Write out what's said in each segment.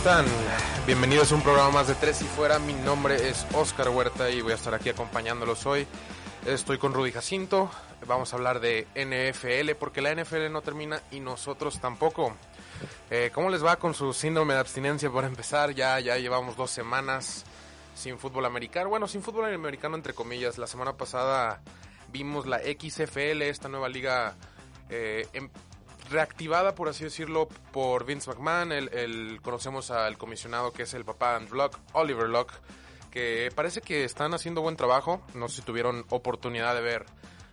Están? Bienvenidos a un programa más de Tres y Fuera. Mi nombre es Oscar Huerta y voy a estar aquí acompañándolos hoy. Estoy con Rudy Jacinto. Vamos a hablar de NFL porque la NFL no termina y nosotros tampoco. Eh, ¿Cómo les va con su síndrome de abstinencia por empezar? Ya, ya llevamos dos semanas sin fútbol americano. Bueno, sin fútbol americano entre comillas. La semana pasada vimos la XFL, esta nueva liga eh, em- reactivada, por así decirlo, por Vince McMahon. El, conocemos al comisionado que es el papá de Locke, Oliver Locke, que parece que están haciendo buen trabajo. No sé si tuvieron oportunidad de ver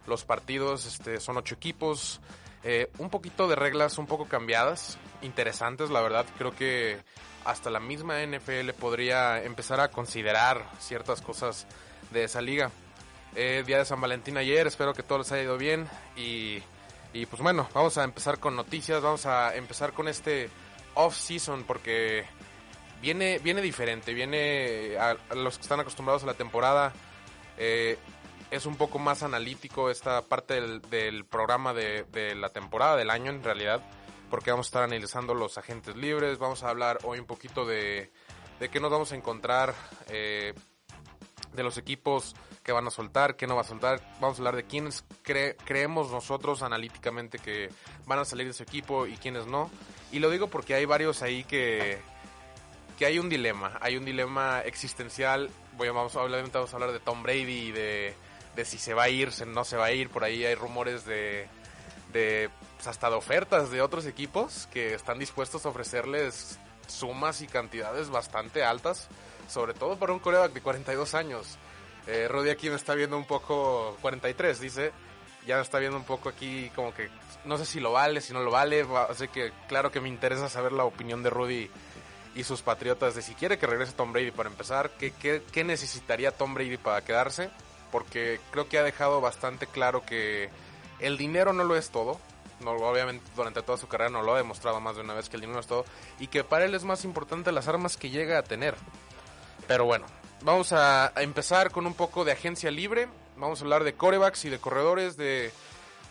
los partidos. Este, son ocho equipos. Eh, un poquito de reglas un poco cambiadas, interesantes, la verdad. Creo que hasta la misma NFL podría empezar a considerar ciertas cosas de esa liga. Eh, día de San Valentín ayer, espero que todo les haya ido bien y, y pues bueno, vamos a empezar con noticias, vamos a empezar con este off-season porque viene, viene diferente, viene a, los que están acostumbrados a la temporada, eh, es un poco más analítico esta parte del, programa de, de la temporada, del año en realidad, porque vamos a estar analizando los agentes libres, vamos a hablar hoy un poquito de, de qué nos vamos a encontrar. Eh, de los equipos que van a soltar, que no va a soltar. Vamos a hablar de quiénes cre- creemos nosotros analíticamente que van a salir de ese equipo y quiénes no. Y lo digo porque hay varios ahí que, que hay un dilema. Hay un dilema existencial. Vamos, obviamente vamos a hablar de Tom Brady de, de si se va a ir, si no se va a ir. Por ahí hay rumores de, de pues, hasta de ofertas de otros equipos que están dispuestos a ofrecerles sumas y cantidades bastante altas, sobre todo para un coreback de 42 años. Eh, Rudy aquí me está viendo un poco, 43 dice, ya me está viendo un poco aquí como que no sé si lo vale, si no lo vale, va- así que claro que me interesa saber la opinión de Rudy y sus patriotas de si quiere que regrese Tom Brady para empezar, qué, qué, qué necesitaría Tom Brady para quedarse, porque creo que ha dejado bastante claro que el dinero no lo es todo, no, obviamente durante toda su carrera no lo ha demostrado más de una vez que el dinero es todo, y que para él es más importante las armas que llega a tener. Pero bueno, vamos a, empezar con un poco de agencia libre, vamos a hablar de corebacks y de corredores, de,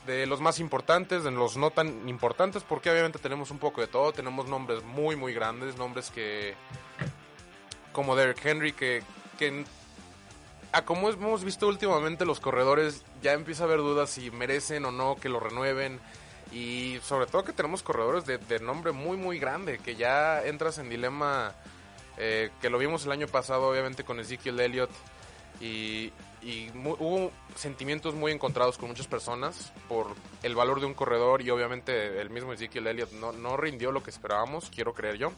de los más importantes, de los no tan importantes, porque obviamente tenemos un poco de todo, tenemos nombres muy muy grandes, nombres que como Derrick Henry que, que a como hemos visto últimamente los corredores ya empieza a haber dudas si merecen o no que lo renueven. Y sobre todo que tenemos corredores de, de nombre muy muy grande que ya entras en dilema eh, que lo vimos el año pasado obviamente con Ezekiel Elliott y, y hubo sentimientos muy encontrados con muchas personas por el valor de un corredor y obviamente el mismo Ezekiel Elliott no, no rindió lo que esperábamos, quiero creer yo.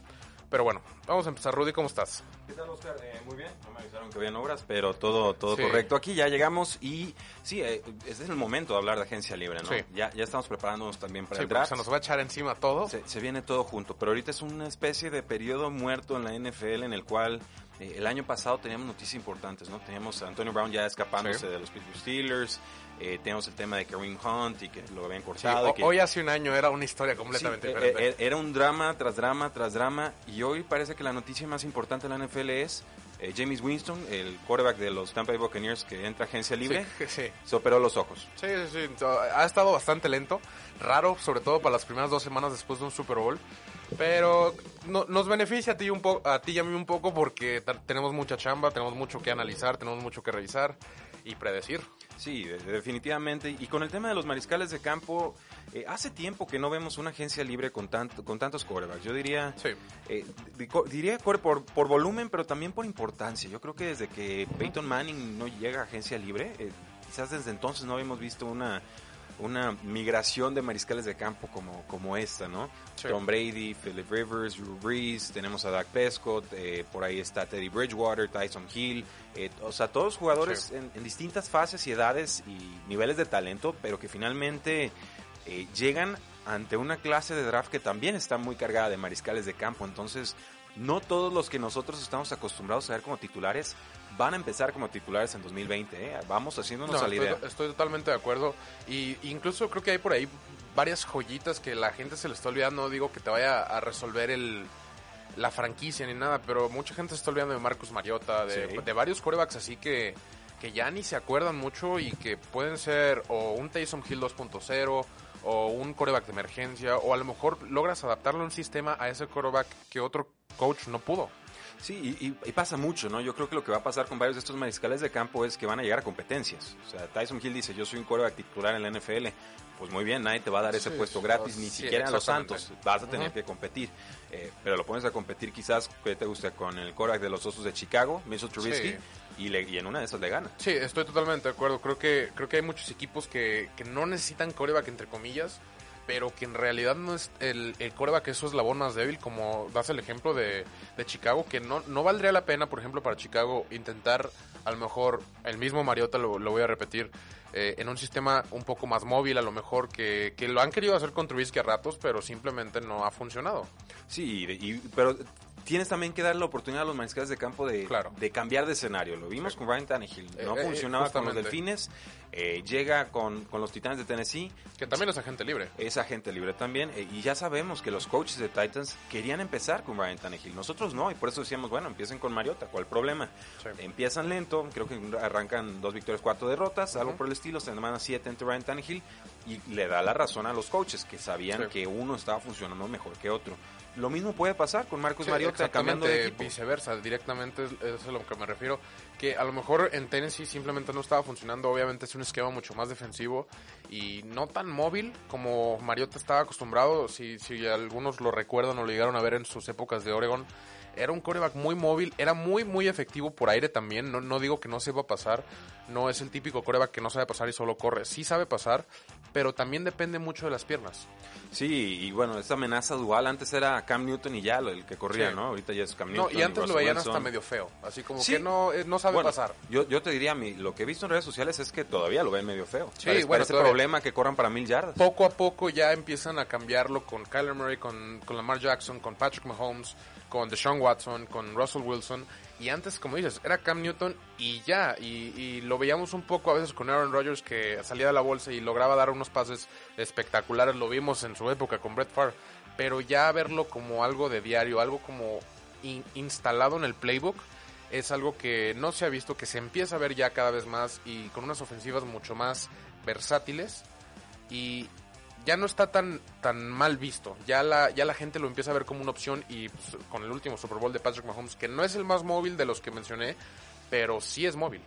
Pero bueno, vamos a empezar. Rudy, ¿cómo estás? ¿Qué tal, Oscar? Eh, muy bien. No me avisaron que habían obras, pero todo, todo Sí. correcto. Aquí ya llegamos y sí, eh, este es el momento de hablar de agencia libre, ¿no? Sí. Ya, ya estamos preparándonos también para Sí, el porque draft. se nos va a echar encima todo. Se, se viene todo junto, pero ahorita es una especie de periodo muerto en la NFL en el cual eh, el año pasado teníamos noticias importantes, ¿no? Teníamos a Antonio Brown ya escapándose Sí. de los Pittsburgh Steelers, eh, teníamos el tema de Kareem Hunt y que lo habían Sí, cortado. ho- que- hoy hace un año era una historia completamente Sí, eh, diferente. eh, era un drama tras drama tras drama y hoy parece que la noticia más importante de la NFL es eh, James Winston, el quarterback de los Tampa Bay Buccaneers que entra a agencia libre, Sí, sí. se operó los ojos. Sí, sí, sí. Ha estado bastante lento. Raro, sobre todo para las primeras dos semanas después de un Super Bowl. Pero no- nos beneficia a ti, un po- a ti y a mí un poco porque tenemos mucha chamba, tenemos mucho que analizar, tenemos mucho que revisar y predecir. Sí, de- definitivamente. Y con el tema de los mariscales de campo, Eh, hace tiempo que no vemos una agencia libre con, tanto, con tantos quarterbacks. Yo diría, Sí. eh, diría por, por volumen, pero también por importancia. Yo creo que desde que Peyton Manning no llega a agencia libre, eh, quizás desde entonces no habíamos visto una, una migración de mariscales de campo como, como esta, ¿no? Sí. Tom Brady, Philip Rivers, Drew Brees, tenemos a Dak Prescott, eh, por ahí está Teddy Bridgewater, Tyson Hill, eh, o sea, todos jugadores Sí. en, en distintas fases y edades y niveles de talento, pero que finalmente eh, llegan ante una clase de draft que también está muy cargada de mariscales de campo, entonces no todos los que nosotros estamos acostumbrados a ver como titulares van a empezar como titulares en 2020, ¿eh? vamos haciéndonos No, a la estoy, idea. estoy totalmente de acuerdo. Y incluso creo que hay por ahí varias joyitas que la gente se le está olvidando. No digo que te vaya a resolver el la franquicia ni nada, pero mucha gente se está olvidando de Marcus Mariota, de, Sí. de varios corebacks así que, que ya ni se acuerdan mucho y que pueden ser o un Taysom Hill 2.0 o un coreback de emergencia o a lo mejor logras adaptarlo a un sistema a ese coreback que otro coach no pudo. Sí, y, y- y pasa mucho, ¿no? Yo creo que lo que va a pasar con varios de estos mariscales de campo es que van a llegar a competencias. O sea, Tyson Hill dice, yo soy un quarterback titular en la NFL. Pues muy bien, nadie te va a dar ese Sí, puesto gratis, sí, ni siquiera a los. Santos. Vas a tener que competir. Eh, pero lo pones a competir quizás, ¿qué te gusta? Con el quarterback de los Osos de Chicago, Mitchell Trubisky, y, le- y en una de esas le gana. Sí, estoy totalmente de acuerdo. Creo que, creo que hay muchos equipos que, que no necesitan coreback, entre comillas, pero que en realidad no es el, el coreback es su eslabón más débil, como das el ejemplo de, de Chicago, que no, no valdría la pena, por ejemplo, para Chicago intentar, a lo mejor, el mismo Mariota, lo, lo voy a repetir, eh, en un sistema un poco más móvil, a lo mejor, que, que lo han querido hacer con Trubisky a ratos, pero simplemente no ha funcionado. Sí, y- pero tienes también que darle la oportunidad a los mariscales de campo de, Claro. de cambiar de escenario. Lo vimos con Ryan Tannehill. No Eh, eh, funcionaba con los. Delfines. eh, llega con, con los Titanes de Tennessee. Que también es agente libre. es agente libre también. eh, y ya sabemos que los coaches de Titans querían empezar con Ryan Tannehill. Nosotros no, y por eso decíamos, bueno, empiecen con Mariota, ¿cuál problema? Sí. Empiezan lento, creo que arrancan dos victorias, cuatro derrotas, algo por el estilo, semana siete entre Ryan Tannehill, y le da la razón a los coaches que sabían Sí. que uno estaba funcionando mejor que otro. Lo mismo puede pasar con Marcus Sí, Mariota cambiando de equipo. viceversa, directamente es, es a lo que me refiero, que a lo mejor en Tennessee simplemente no estaba funcionando, obviamente es un esquema mucho más defensivo y no tan móvil como Mariota estaba acostumbrado, si, si algunos lo recuerdan o lo llegaron a ver en sus épocas de Oregon, era un coreback muy móvil, era muy muy efectivo por aire también, no, no digo que no sepa pasar, no es el típico coreback que no sabe pasar y solo corre, sí sabe pasar, pero también depende mucho de las piernas. Sí, y bueno, esta amenaza dual antes era Cam Newton y ya el que corría, Sí. ¿no? Ahorita ya es Cam No, Newton. y antes lo veían Wilson. hasta medio feo, así como Sí. que no, eh, no sabe Bueno, pasar. Yo, yo te diría, mi, lo que he visto en redes sociales es que todavía lo ven medio feo. Sí, Parece- bueno, parece problema que corran para mil yardas. poco a poco ya empiezan a cambiarlo con Kyler Murray, con, con Lamar Jackson, con Patrick Mahomes, con Deshaun Watson, con Russell Wilson. Y antes, como dices, era Cam Newton y ya. Y, lo veíamos un poco a veces con Aaron Rodgers que salía de la bolsa y lograba dar unos pases espectaculares. Lo vimos en su época con Brett Favre. Pero ya verlo como algo de diario, algo como in- instalado en el playbook, es algo que no se ha visto, que se empieza a ver ya cada vez más y con unas ofensivas mucho más versátiles y ya no está tan tan mal visto. Ya la ya la gente lo empieza a ver como una opción y pues, con el último Super Bowl de Patrick Mahomes, que no es el más móvil de los que mencioné, pero sí es móvil.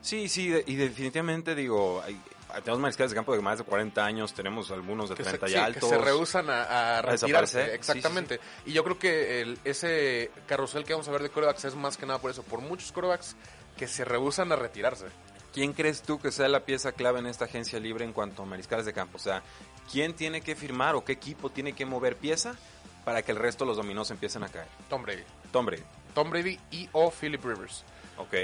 Sí, sí, y definitivamente digo, hay- tenemos mariscales de campo de más de 40 años, tenemos algunos de Que 30 se, y sí, que altos. se rehusan a, a retirarse. Exactamente. Y yo creo que el- ese carrusel que vamos a ver de corebacks es más que nada por eso, por muchos corebacks que se rehusan a retirarse. ¿Quién crees tú que sea la pieza clave en esta agencia libre en cuanto a mariscales de campo? O sea, ¿quién tiene que firmar o qué equipo tiene que mover pieza para que el resto de los dominos empiecen a caer? Tom Brady. Tom Brady, Tom Brady y o Philip Rivers. ok.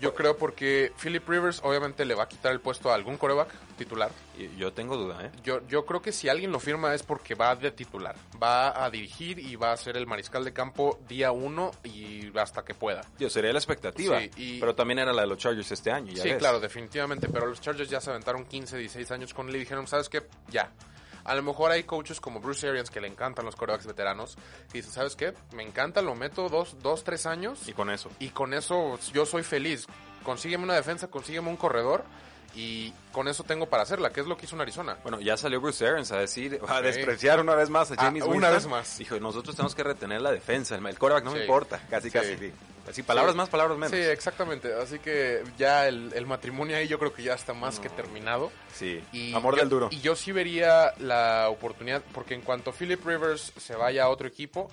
Yo creo porque Philip Rivers obviamente le va a quitar el puesto a algún coreback titular. Yo tengo duda, ¿eh? Yo, yo creo que si alguien lo firma es porque va de titular. Va a dirigir y va a ser el mariscal de campo día uno y hasta que pueda. Yo sería la expectativa, Sí, y- pero también era la de los Chargers este año, ya sí, ves. claro, definitivamente. Pero los Chargers ya se aventaron 15, 16 años con él y dijeron, ¿sabes qué? Ya. A lo mejor hay coaches como Bruce Arians que le encantan los corebacks veteranos. Dicen, ¿sabes qué? Me encanta, lo meto dos, dos tres años. Y con eso. Y con eso yo soy feliz. Consígueme una defensa, consígueme un corredor. Y con eso tengo para hacerla, que es lo que hizo en Arizona. Bueno, ya salió Bruce Arians a decir, a Sí. despreciar una vez más a Ah, James una Winston. vez más. Dijo, nosotros tenemos que retener la defensa, el, quarterback no me importa, casi Sí. casi. Sí. Así, palabras Sí. más, palabras menos. Sí, exactamente. Así que ya el, el matrimonio ahí yo creo que ya está más que terminado. Sí, Y amor yo, del duro. Y yo sí vería la oportunidad, porque en cuanto Philip Rivers se vaya a otro equipo,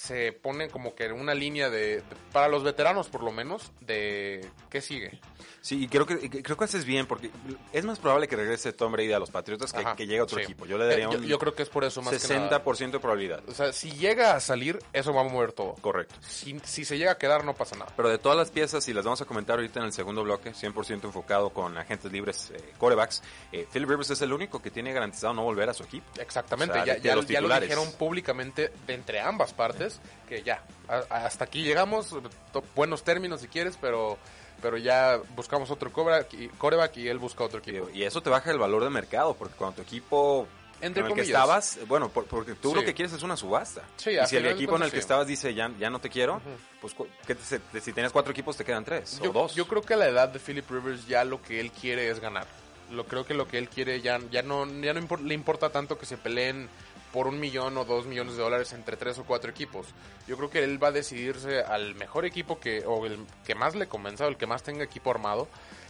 se pone como que en una línea de, de- para los veteranos por lo menos, de qué sigue. Sí, y creo que, y creo que haces bien, porque es más probable que regrese Tom Brady a los Patriotas que, Ajá, que llegue a otro sí. equipo. Yo le daría Eh, un yo creo que es por eso más que nada. 60% de probabilidad. O sea, si llega a salir, eso va a mover todo. Correcto. Si, si se llega a quedar, no pasa nada. Pero de todas las piezas, y las vamos a comentar ahorita en el segundo bloque, 100% enfocado con agentes libres, eh, corebacks, eh, Philip Rivers es el único que tiene garantizado no volver a su equipo. Exactamente, O sea, ya, ya- lo dijeron públicamente de entre ambas partes, que ya, a- hasta aquí llegamos, to- buenos términos si quieres, pero, pero ya buscamos otro coreback y, él busca otro equipo. Y eso te baja el valor de mercado, porque cuando tu equipo Entre en el que estabas, bueno, por- porque tú lo que quieres es una subasta. Sí, y si el equipo en el que sí. estabas dice ya, ya no te quiero, pues cu- ¿qué te- se- si tenías cuatro equipos te quedan tres yo, o dos. yo creo que a la edad de Philip Rivers ya lo que él quiere es ganar. Lo creo que lo que él quiere ya, ya no, ya no le importa tanto que se peleen por un millón o dos millones de dólares entre tres o cuatro equipos. Yo creo que él va a decidirse al mejor equipo que, o el que más le convenza, o el que más tenga equipo armado,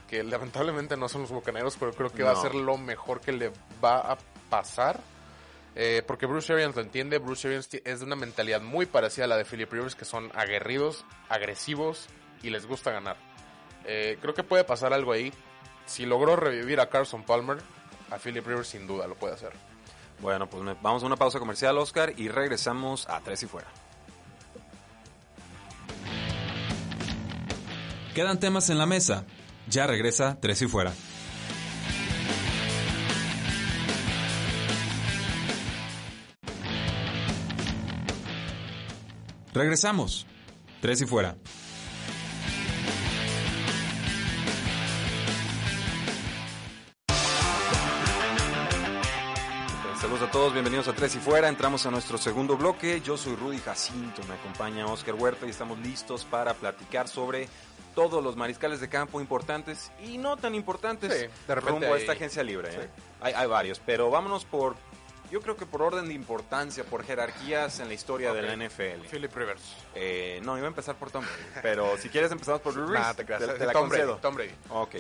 que lamentablemente no son los bucaneros, pero creo que va a ser lo mejor que le va a pasar. Eh, porque Bruce Arians lo entiende, Bruce Arians es de una mentalidad muy parecida a la de Philip Rivers, que son aguerridos, agresivos y les gusta ganar. Eh, creo que puede pasar algo ahí. Si logró revivir a Carson Palmer, a Philip Rivers sin duda lo puede hacer. Bueno, pues vamos a una pausa comercial, Oscar, y regresamos a Tres y Fuera. Quedan temas en la mesa. Ya regresa Tres y Fuera. Regresamos. Tres y Fuera. A todos, bienvenidos a Tres y Fuera. Entramos a nuestro segundo bloque. Yo soy Rudy Jacinto, me acompaña Oscar Huerta y estamos listos para platicar sobre todos los mariscales de campo importantes y no tan importantes Sí, de repente rumbo a esta agencia libre. ¿eh? Hay, hay varios, pero vámonos por, yo creo que por orden de importancia, por jerarquías en la historia de la. NFL. Philip Rivers. Eh, no, iba a empezar por Tom Brady, pero si quieres empezamos por Brees. Nah, te te- te la Tom Brady. Tom Brady. Ok.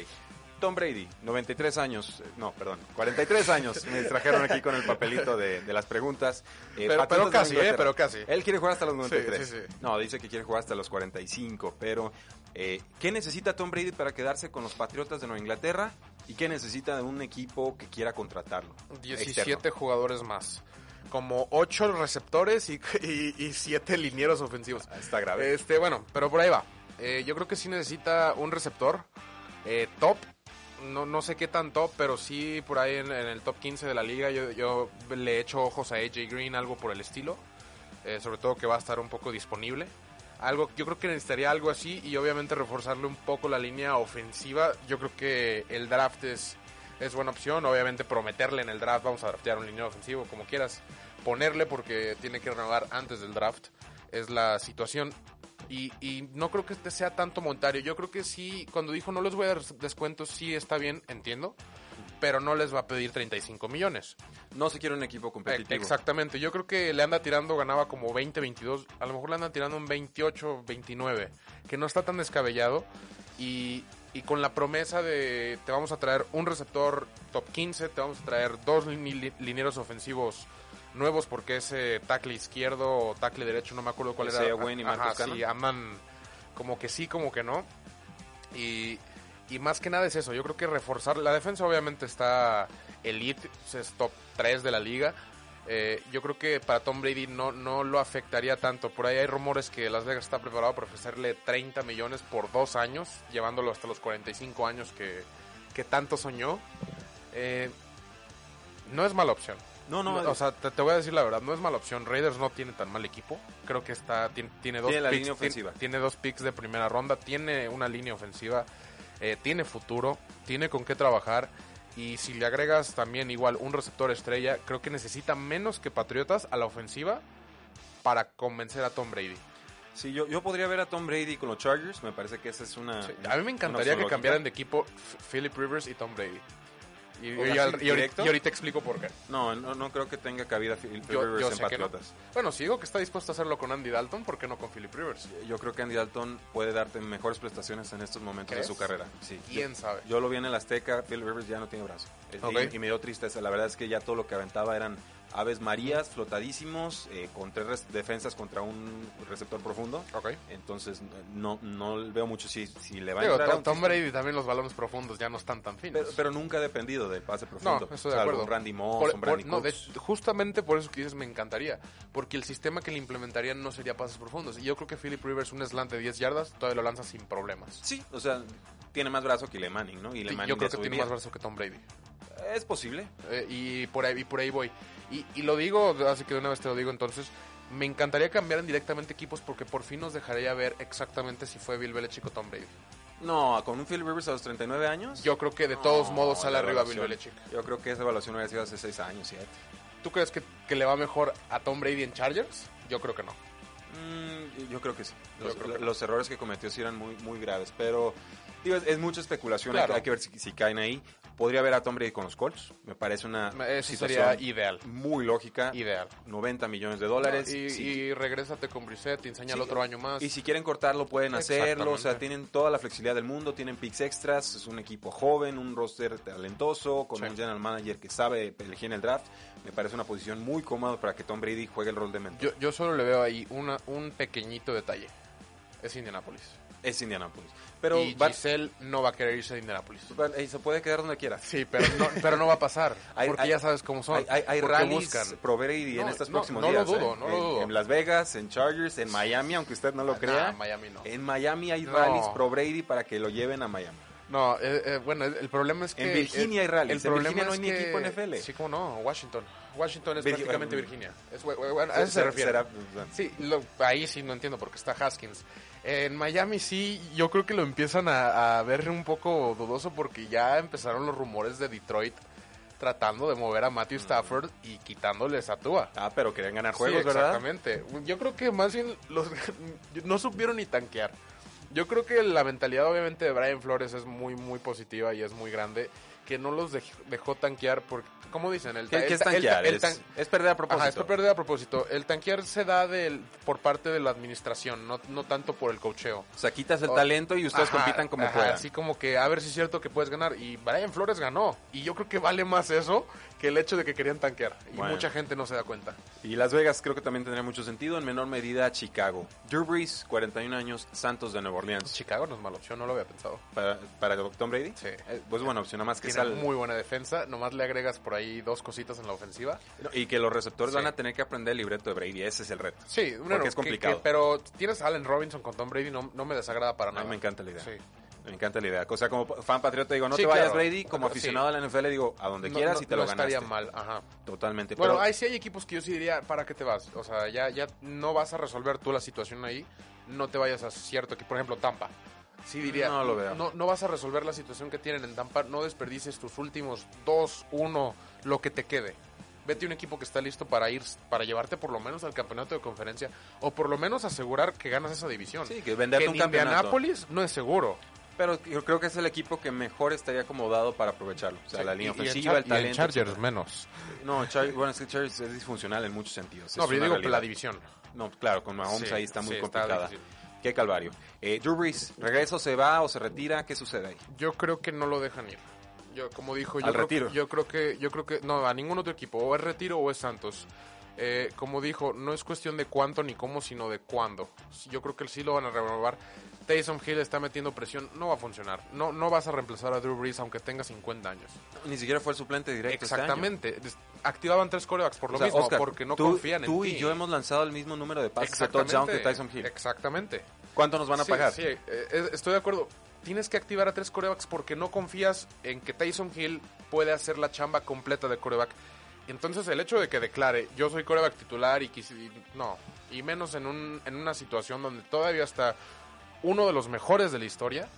Tom Brady, 93 años, no, perdón, 43 años. Me distrajeron aquí con el papelito de, de las preguntas. Eh, Pero- casi, eh, pero casi. Él quiere jugar hasta los 93. Sí, sí, sí. No, dice que quiere jugar hasta los 45, pero eh, ¿qué necesita Tom Brady para quedarse con los Patriotas de Nueva Inglaterra? ¿Y qué necesita de un equipo que quiera contratarlo? 17 Externo. jugadores más. Como 8 receptores y, y, 7 linieros ofensivos. Ah, Está grave. Este, bueno, pero por ahí va. Eh, yo creo que sí necesita un receptor eh, top. No, no sé qué tan top, pero sí por ahí en, el top 15 de la liga. Yo, yo le echo ojos a AJ Green, algo por el estilo. Eh, sobre todo que va a estar un poco disponible. Algo, yo creo que necesitaría algo así y obviamente reforzarle un poco la línea ofensiva. Yo creo que el draft es, es buena opción. Obviamente prometerle en el draft, vamos a draftear un línea ofensivo, como quieras. Ponerle porque tiene que renovar antes del draft. Es la situación. Y, y no creo que este sea tanto monetario. Yo creo que sí, cuando dijo no les voy a dar descuentos, sí está bien, entiendo. Pero no les va a pedir 35 millones. No se quiere un equipo competitivo. Exactamente, yo creo que le anda tirando, ganaba como 20, 22, a lo mejor le anda tirando un 28, 29, que no está tan descabellado y, y con la promesa de te vamos a traer un receptor top 15, te vamos a traer dos lin- linieros ofensivos nuevos porque ese tackle izquierdo o tackle derecho, no me acuerdo cuál Isaiah era. Wayne y Ajá, Marcus Cannon. sí, andan como que sí, como que no. Y, y más que nada es eso, yo creo que reforzar, la defensa obviamente está elite, es top 3 de la liga. Eh, yo creo que para Tom Brady no, no lo afectaría tanto. Por ahí hay rumores que Las Vegas está preparado para ofrecerle 30 millones por dos años, llevándolo hasta los 45 años que, que tanto soñó. Eh, no es mala opción. No, no, o sea, te, te voy a decir la verdad, no es mala opción. Raiders no tiene tan mal equipo. Creo que está tiene, tiene dos Tiene la picks, línea ofensiva. Tiene, tiene dos picks de primera ronda, tiene una línea ofensiva, eh, tiene futuro, tiene con qué trabajar. Y si le agregas también igual un receptor estrella, creo que necesita menos que Patriotas a la ofensiva para convencer a Tom Brady. Sí, yo, yo podría ver a Tom Brady con los Chargers. Me parece que esa es una. Sí, a mí me encantaría que cambiaran de equipo Philip Rivers y Tom Brady. Y, ¿O y- y- así, y- directo? y ahorita explico por qué. No, no, no creo que tenga cabida Philip Yo, Rivers yo en sé que no. Patriotas. Bueno, si digo que está dispuesto a hacerlo con Andy Dalton, ¿por qué no con Philip Rivers? Yo creo que Andy Dalton puede darte mejores prestaciones en estos momentos ¿Crees? de su carrera. Sí. ¿Quién sabe? Yo lo vi en el Azteca, Phil Rivers ya no tiene brazo. Eh, y me dio tristeza. La verdad es que ya todo lo que aventaba eran aves marías, flotadísimos, eh, con tres res- defensas contra un receptor profundo. Entonces no, no veo mucho si, si le va a Digo, entrar a Tom, un Tom. Brady también los balones profundos ya no están tan finos. Pero, pero nunca ha dependido del pase profundo. No, estoy de acuerdo. Randy Moss, Por- por- Brandon no, de- justamente por eso que dices me encantaría. Porque el sistema que le implementarían no sería pases profundos. Y yo creo que Philip Rivers, un slant de 10 yardas, todavía lo lanza sin problemas. Sí, o sea, tiene más brazo que Ile Manning, ¿no? Y Sí, yo creo que tiene más brazo que Tom Brady. Es posible. Eh, y, por ahí, y por ahí voy. Y, y lo digo, así que de una vez te lo digo entonces. Me encantaría cambiar directamente equipos porque por fin nos dejaría ver exactamente si fue Bill Belichick o Tom Brady. No, con un Phil Rivers a los 39 años. Yo creo que de todos No, modos sale arriba Bill. Belichick. Yo creo que esa evaluación hubiera sido hace 6 años, 7. ¿Tú crees que, que le va mejor a Tom Brady en Chargers? Yo creo que no. Mm, yo creo que sí. Yo Los, creo que no. los errores que cometió sí eran muy, muy graves, pero digo, es, es mucha especulación. hay que- Claro. Hay, que ver si, si caen ahí. Podría ver a Tom Brady con los Colts. Me parece una Eso situación sería ideal. muy lógica. Ideal. 90 millones de dólares. Y, Sí. y regrésate con Brissett, enseña Sí, otro año más. Y si quieren cortarlo, pueden hacerlo. O sea, tienen toda la flexibilidad del mundo, tienen picks extras. Es un equipo joven, un roster talentoso, con Sí. un general manager que sabe elegir en el draft. Me parece una posición muy cómoda para que Tom Brady juegue el rol de mentor. yo, yo solo le veo ahí una, un pequeñito detalle. Es Indianapolis. Es Indianapolis. Pero y Giselle no va a querer irse de Indianapolis. eh, se puede quedar donde quiera. Sí, pero no, pero no va a pasar. Hay- porque hay- ya sabes cómo son. Hay, rallies pro Brady en No, estos no, próximos no lo días. dudo, ¿eh? no lo en, dudo. en Las Vegas, en Chargers, en Miami, aunque usted no lo crea. Miami no. En Miami hay No. rallies pro Brady para que lo lleven a Miami. No, eh, eh, bueno, el, el problema es que... En Virginia eh, hay rallies. El En problema Virginia no es hay ni equipo NFL. Sí, cómo no, Washington. Washington es Virgi- prácticamente Virginia. Es, bueno, a eso se refiere. será- Sí, lo- ahí sí no entiendo porque está Haskins. En Miami sí, yo creo que lo empiezan a, a ver un poco dudoso porque ya empezaron los rumores de Detroit tratando de mover a Matthew Stafford y quitándoles a Tua. Ah, pero querían ganar Sí, juegos, ¿verdad? Exactamente. Yo creo que más bien los no supieron ni tanquear. Yo creo que la mentalidad obviamente de Brian Flores es muy muy positiva y es muy grande que no los dej- dejó tanquear porque como dicen el, ¿Qué, es tanquear? el Es, tan- es perder a propósito. Ajá, es perder a propósito. El tanquear se da del, por parte de la administración, no, no tanto por el cocheo. O sea, quitas el O- talento y ustedes Ajá, compitan como ajá, puedan. Así como que a ver si es cierto que puedes ganar. Y Brian Flores ganó. Y yo creo que vale más eso que el hecho de que querían tanquear. Y Bueno. mucha gente no se da cuenta. Y Las Vegas creo que también tendría mucho sentido, en menor medida Chicago. Drew Brees, 41 años, Santos de Nueva Orleans. Chicago no es mala opción, no lo había pensado. ¿Para, para Tom Brady? Sí. Eh, pues buena opción, nada más que Tiene sal- muy buena defensa. Nomás le agregas por ahí dos cositas en la ofensiva. Y que los receptores Sí. van a tener que aprender el libreto de Brady, ese es el reto. Sí, Porque es complicado. pero tienes a Allen Robinson con Tom Brady, no, no me desagrada para A nada. mí me encanta la idea. Sí. Me encanta la idea. O sea, como fan patriota digo, no Sí, te vayas claro. Brady, como Sí. aficionado a la NFL digo, a donde No- quieras no- y te no lo ganaste. estaría mal, ajá. Totalmente. Bueno, pero hay, sí hay equipos que yo sí diría, ¿para qué te vas? O sea, ya, ya no vas a resolver tú la situación ahí, no te vayas a cierto equipo, por ejemplo, Tampa. Sí diría, No lo veo. No, no vas a resolver la situación que tienen en Tampa, no desperdices tus últimos dos, uno, lo que te quede. Vete a un equipo que está listo para ir, para llevarte por lo menos al campeonato de conferencia, o por lo menos asegurar que ganas esa división. Sí, que venderte en un campeonato. Indianápolis no es seguro. Pero yo creo que es el equipo que mejor estaría acomodado para aprovecharlo. O sea, Sí, la línea y- y en ofensiva, el y en talento. Chargers etcétera. menos. No, Char- bueno, es que Chargers es disfuncional en muchos sentidos. No, pero yo digo realidad. la división. No, claro, con Mahomes Sí, ahí está muy sí, complicada. Qué calvario. Eh, Drew Brees, ¿regresa o se va o se retira? ¿Qué sucede ahí? Yo creo que no lo dejan ir. Yo, como dijo, yo Al creo, retiro. yo creo que, yo creo que, no, a ningún otro equipo, o es retiro o es Santos. Eh, como dijo, no es cuestión de cuánto ni cómo, sino de cuándo. Yo creo que sí lo van a renovar. Taysom Hill está metiendo presión, no va a funcionar. No, no vas a reemplazar a Drew Brees aunque tenga 50 años. Ni siquiera fue el suplente directo. este año. Exactamente. Activaban tres corebacks por lo O sea, mismo, Oscar, porque no tú, confían en Tú ti. y yo hemos lanzado el mismo número de pases de Exactamente. touchdown que Tyson Hill. Exactamente. ¿Cuánto nos van a Sí, pagar? Sí, eh, eh, estoy de acuerdo. Tienes que activar a tres corebacks porque no confías en que Tyson Hill puede hacer la chamba completa de coreback. Entonces el hecho de que declare yo soy coreback titular y quisi- y no, y menos en, un, en una situación donde todavía está uno de los mejores de la historia,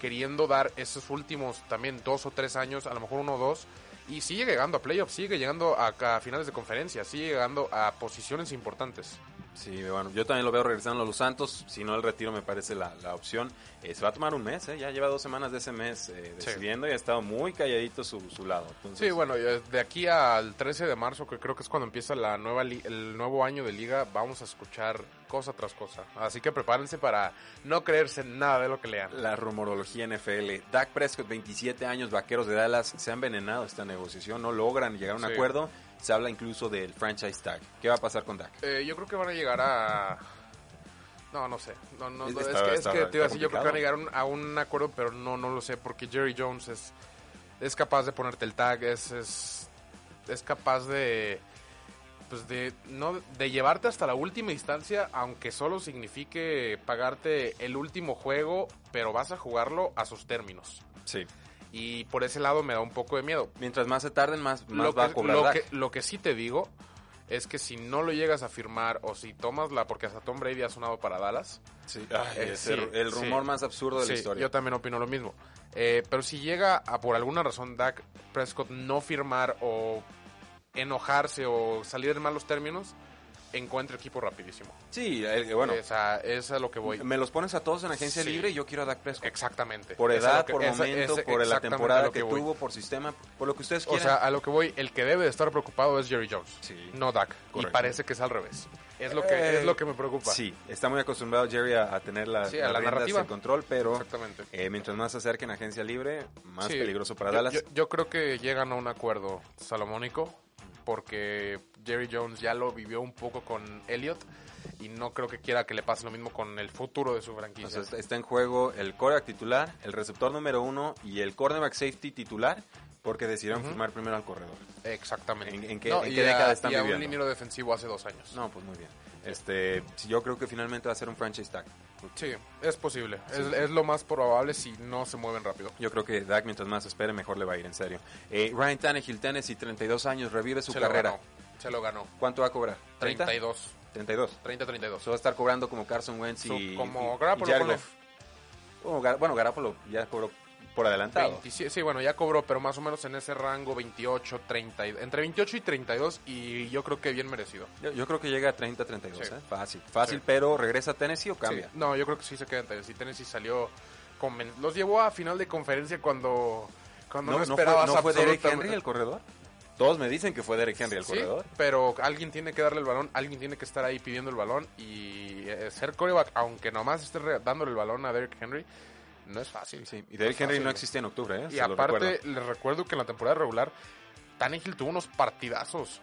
queriendo dar esos últimos también dos o tres años, a lo mejor uno o dos, y sigue llegando a playoffs, sigue llegando a, a finales de conferencia, sigue llegando a posiciones importantes. Sí, bueno, yo también lo veo regresando a los Santos. Si no, el retiro me parece la, la opción. Eh, se va a tomar un mes, ¿eh? ya lleva dos semanas de ese mes eh, Sí. decidiendo y ha estado muy calladito su, su lado. Entonces, Sí, bueno, eh, de aquí al 13 de marzo, que creo que es cuando empieza la nueva li- el nuevo año de liga, vamos a escuchar cosa tras cosa. Así que prepárense para no creerse nada de lo que lean. La rumorología NFL. Dak Prescott, 27 años, vaqueros de Dallas, se ha envenenado esta negociación, no logran llegar a un Sí. acuerdo. Se habla incluso del franchise tag. ¿Qué va a pasar con Dak? Eh, yo creo que van a llegar a... No, no sé. No, no, Es- no, es, está- que, es está- que te iba a está decir, yo creo que van a llegar a un, a un acuerdo, pero no, no lo sé, porque Jerry Jones es, es capaz de ponerte el tag, es, es, es capaz de... Pues de, no, de llevarte hasta la última instancia, aunque solo signifique pagarte el último juego, pero vas a jugarlo a sus términos. Sí. Y por ese lado me da un poco de miedo. Mientras más se tarden, más, más Lo va que, a cobrar lo, que, lo que sí te digo es que si no lo llegas a firmar o si tomas la, porque hasta Tom Brady ha sonado para Dallas, Sí. Eh, es sí, el, el rumor sí. más absurdo de la historia. yo también opino lo mismo. Eh, pero si llega a por alguna razón Dak Prescott no firmar o enojarse o salir en malos términos, encuentra equipo rapidísimo. Sí, el- bueno, o sea, es a lo que voy. me los pones a todos en agencia Sí. libre y yo quiero a Dak Prescott. Exactamente. Por edad, que- por momento, por la temporada lo que, voy. tuvo, por sistema, por lo que ustedes O quieran. sea, a lo que voy, el que debe de estar preocupado es Jerry Jones, Sí. no Dak. Y parece que es al revés. Es lo que, Eh, es lo que me preocupa. Sí, está muy acostumbrado Jerry a, a tener la, Sí, a las la riendas, narrativa. el control, pero Exactamente. eh, mientras más se acerquen a agencia libre, más peligroso para yo, Dallas. Yo, yo creo que llegan a un acuerdo salomónico porque Jerry Jones ya lo vivió un poco con Elliot y no creo que quiera que le pase lo mismo con el futuro de su franquicia. Entonces, está- en juego el quarterback titular, el receptor número uno y el cornerback safety titular, porque decidieron firmar primero al corredor. Exactamente. ¿En- en qué- No, en y década a- están y a viviendo? un liniero defensivo hace dos años. No, pues muy bien. Este, yo creo que finalmente va a ser un franchise tag. Sí, es posible. Es, es lo más probable si no se mueven rápido. Yo creo que Dak, mientras más espere, mejor le va a ir, en serio. Eh, Ryan Tannehill, Tennessee, 32 años, revive su se carrera. lo ganó. Se lo ganó. ¿Cuánto va a cobrar? ¿30? 32. 32. 30-32. Eso va a estar cobrando como Carson Wentz y... Su- como y- Garoppolo, y Jared. Goff. Bueno, Gar- bueno, Garapolo ya cobró por adelantado. 27, sí, bueno, ya cobró, pero más o menos en ese rango 28, 30, y- entre 28 y 32 y yo creo que bien merecido. Yo, yo creo que llega a 30, 32, Sí. ¿eh? Fácil. Fácil, Sí. pero ¿regresa a Tennessee o cambia? Sí, No, yo creo que sí se queda en Tennessee. Tennessee salió, conven- los llevó a final de conferencia cuando, cuando no, ¿No, no esperabas fue, ¿no fue Derek Henry el corredor? Todos me dicen que fue Derek Henry el Sí, corredor. pero alguien tiene que darle el balón, alguien tiene que estar ahí pidiendo el balón y eh, ser coreback, aunque nomás esté re- dándole el balón a Derek Henry, no es fácil. Sí, y es Henry fácil. no existía en octubre, ¿eh? Y Se aparte, les recuerdo que en la temporada regular, Tannehill tuvo unos partidazos.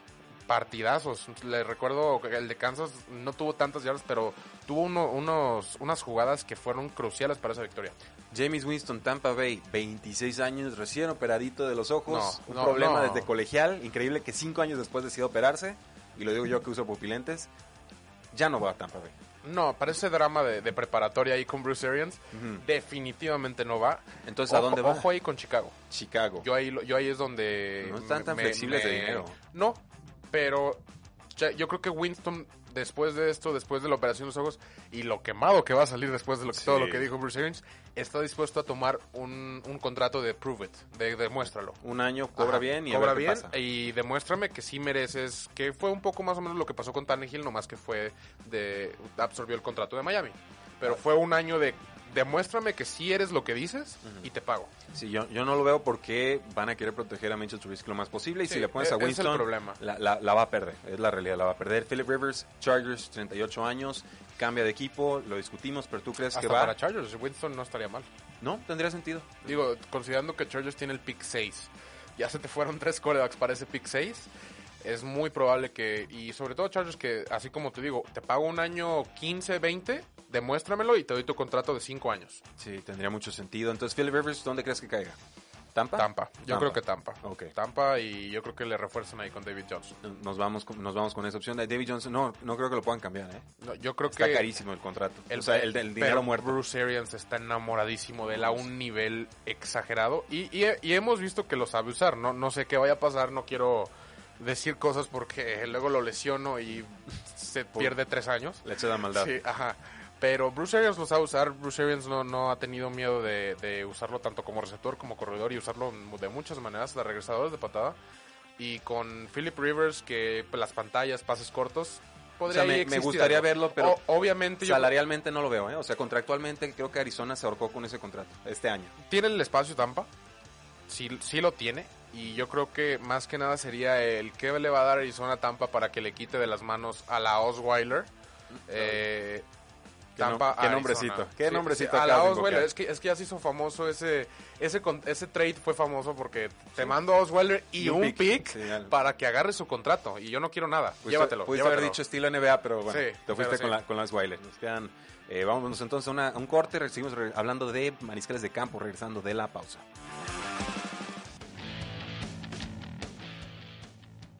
Partidazos. Les recuerdo que el de Kansas no tuvo tantas yardas, pero tuvo uno- unos, unas jugadas que fueron cruciales para esa victoria. James Winston, Tampa Bay, 26 años, recién operadito de los ojos. No, un no, problema desde colegial. Increíble que cinco años después decidió operarse. Y lo digo yo que uso pupilentes. Ya no va a Tampa Bay. No, para ese drama de, de preparatoria ahí con Bruce Arians, Ujú. definitivamente no va. Entonces, ¿a Ojo- dónde va? Ojo ahí con Chicago. Chicago. Yo ahí, lo- yo ahí es donde... No están tan flexibles de dinero. No, pero ya- yo creo que Winston, después de esto, después de la operación de los ojos, y lo quemado que va a salir después de lo que, Sí. todo lo que dijo Bruce Arians, está dispuesto a tomar un, un contrato de prove it, de demuéstralo. Un año cobra Ajá, bien y a qué pasa. y demuéstrame que sí mereces, que fue un poco más o menos lo que pasó con Tannehill, nomás que fue de absorbió el contrato de Miami. Pero fue un año de demuéstrame que sí eres lo que dices y te pago. Sí, yo, yo no lo veo porque van a querer proteger a Mitchell Trubisky lo más posible y Sí, si le pones e- a es Winston, el problema. La, la- la va a perder, es la realidad, la va a perder. Philip Rivers, Chargers, 38 años, cambia de equipo, lo discutimos, pero tú crees Hasta que va... para Chargers, Winston no estaría mal. No, tendría sentido. Digo, considerando que Chargers tiene el pick 6, ya se te fueron tres corebacks para ese pick 6, es muy probable que, y sobre todo Chargers que, así como te digo, te pago un año 15, 20, demuéstramelo y te doy tu contrato de 5 años. Sí, tendría mucho sentido. Entonces, Philip Rivers, ¿dónde crees que caiga? ¿Tampa? Tampa, yo Tampa. creo que Tampa. Ok. Tampa y yo creo que le refuerzan ahí con David Johnson. Nos vamos, con, nos vamos con esa opción. David Johnson, no, no creo que lo puedan cambiar, ¿eh? No, yo creo Está que carísimo el contrato. el, o sea, el, del dinero muerto. Bruce Arians está enamoradísimo de él a un nivel exagerado y, y- y hemos visto que lo sabe usar. No, no sé qué vaya a pasar, no quiero decir cosas porque luego lo lesiono y se pierde tres años. Le la maldad. Sí, ajá. Pero Bruce Arians lo sabe usar. Bruce Arians no, no ha tenido miedo de, de usarlo tanto como receptor como corredor y usarlo de muchas maneras, de regresadores de patada. Y con Philip Rivers, que las pantallas, pases cortos, O sea, me- gustaría algo. verlo, pero O- obviamente yo- Salarialmente no lo veo, ¿eh? O sea, contractualmente creo que Arizona se ahorcó con ese contrato este año. tiene el espacio Tampa, sí, sí lo tiene, y yo creo que más que nada sería el que le va a dar Arizona a Tampa para que le quite de las manos a la Osweiler. Eh, Qué Tampa, qué Arizona. nombrecito, qué nombrecito a la Osweiler, es que, es que ya se hizo famoso ese, ese, ese trade fue famoso porque te mando a Osweiler y, Y un pick. pick, Sí, ya. para que agarre su contrato, y yo no quiero nada, llévatelo. Pudiste haber dicho estilo NBA, pero bueno, Sí, te fuiste con, la, con las Wiley. Nos quedan, eh, vámonos entonces a, una- a un corte, seguimos hablando de mariscales de campo, regresando de la pausa.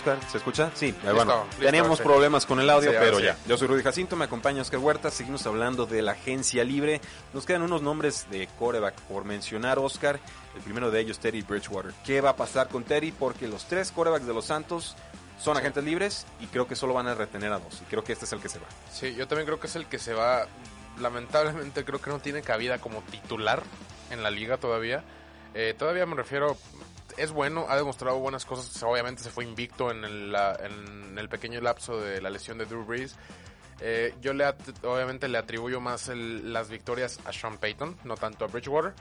Oscar, ¿se escucha? Sí, eh, Listo, bueno, listo, teníamos sí. problemas con el audio, Sí, pero sí. ya. Yo soy Rudy Jacinto, me acompaña Oscar Huerta, seguimos hablando de la agencia libre. Nos quedan unos nombres de coreback por mencionar, Oscar. El primero de ellos, Teddy Bridgewater. ¿Qué va a pasar con Teddy? Porque los tres corebacks de los Santos son agentes libres y creo que solo van a retener a dos. Y creo que este es el que se va. Sí, yo también creo que es el que se va. Lamentablemente creo que no tiene cabida como titular en la liga todavía. Eh, todavía me refiero, es bueno, ha demostrado buenas cosas. Obviamente se fue invicto en el, en el pequeño lapso de la lesión de Drew Brees. Eh, yo le obviamente le atribuyo más el- las victorias a Sean Payton, no tanto a Bridgewater.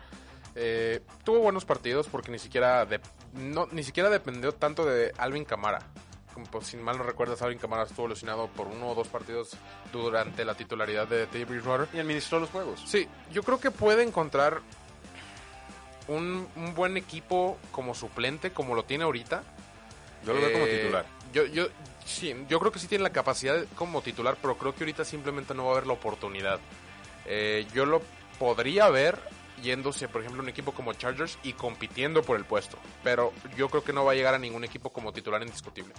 Eh, tuvo buenos partidos porque ni siquiera de- no, ni siquiera dependió tanto de Alvin Kamara. Como, pues, si mal no recuerdas, Alvin Kamara estuvo lesionado por uno o dos partidos durante la titularidad de Teddy Bridgewater. Y administró los juegos. Sí, yo creo que puede encontrar un, un buen equipo como suplente, como lo tiene ahorita. Yo lo veo como Eh, titular. Yo, yo, sí, yo creo que sí tiene la capacidad como titular, pero creo que ahorita simplemente no va a haber la oportunidad. Eh, yo lo podría ver yéndose, por ejemplo, a un equipo como Chargers y compitiendo por el puesto. Pero yo creo que no va a llegar a ningún equipo como titular indiscutible.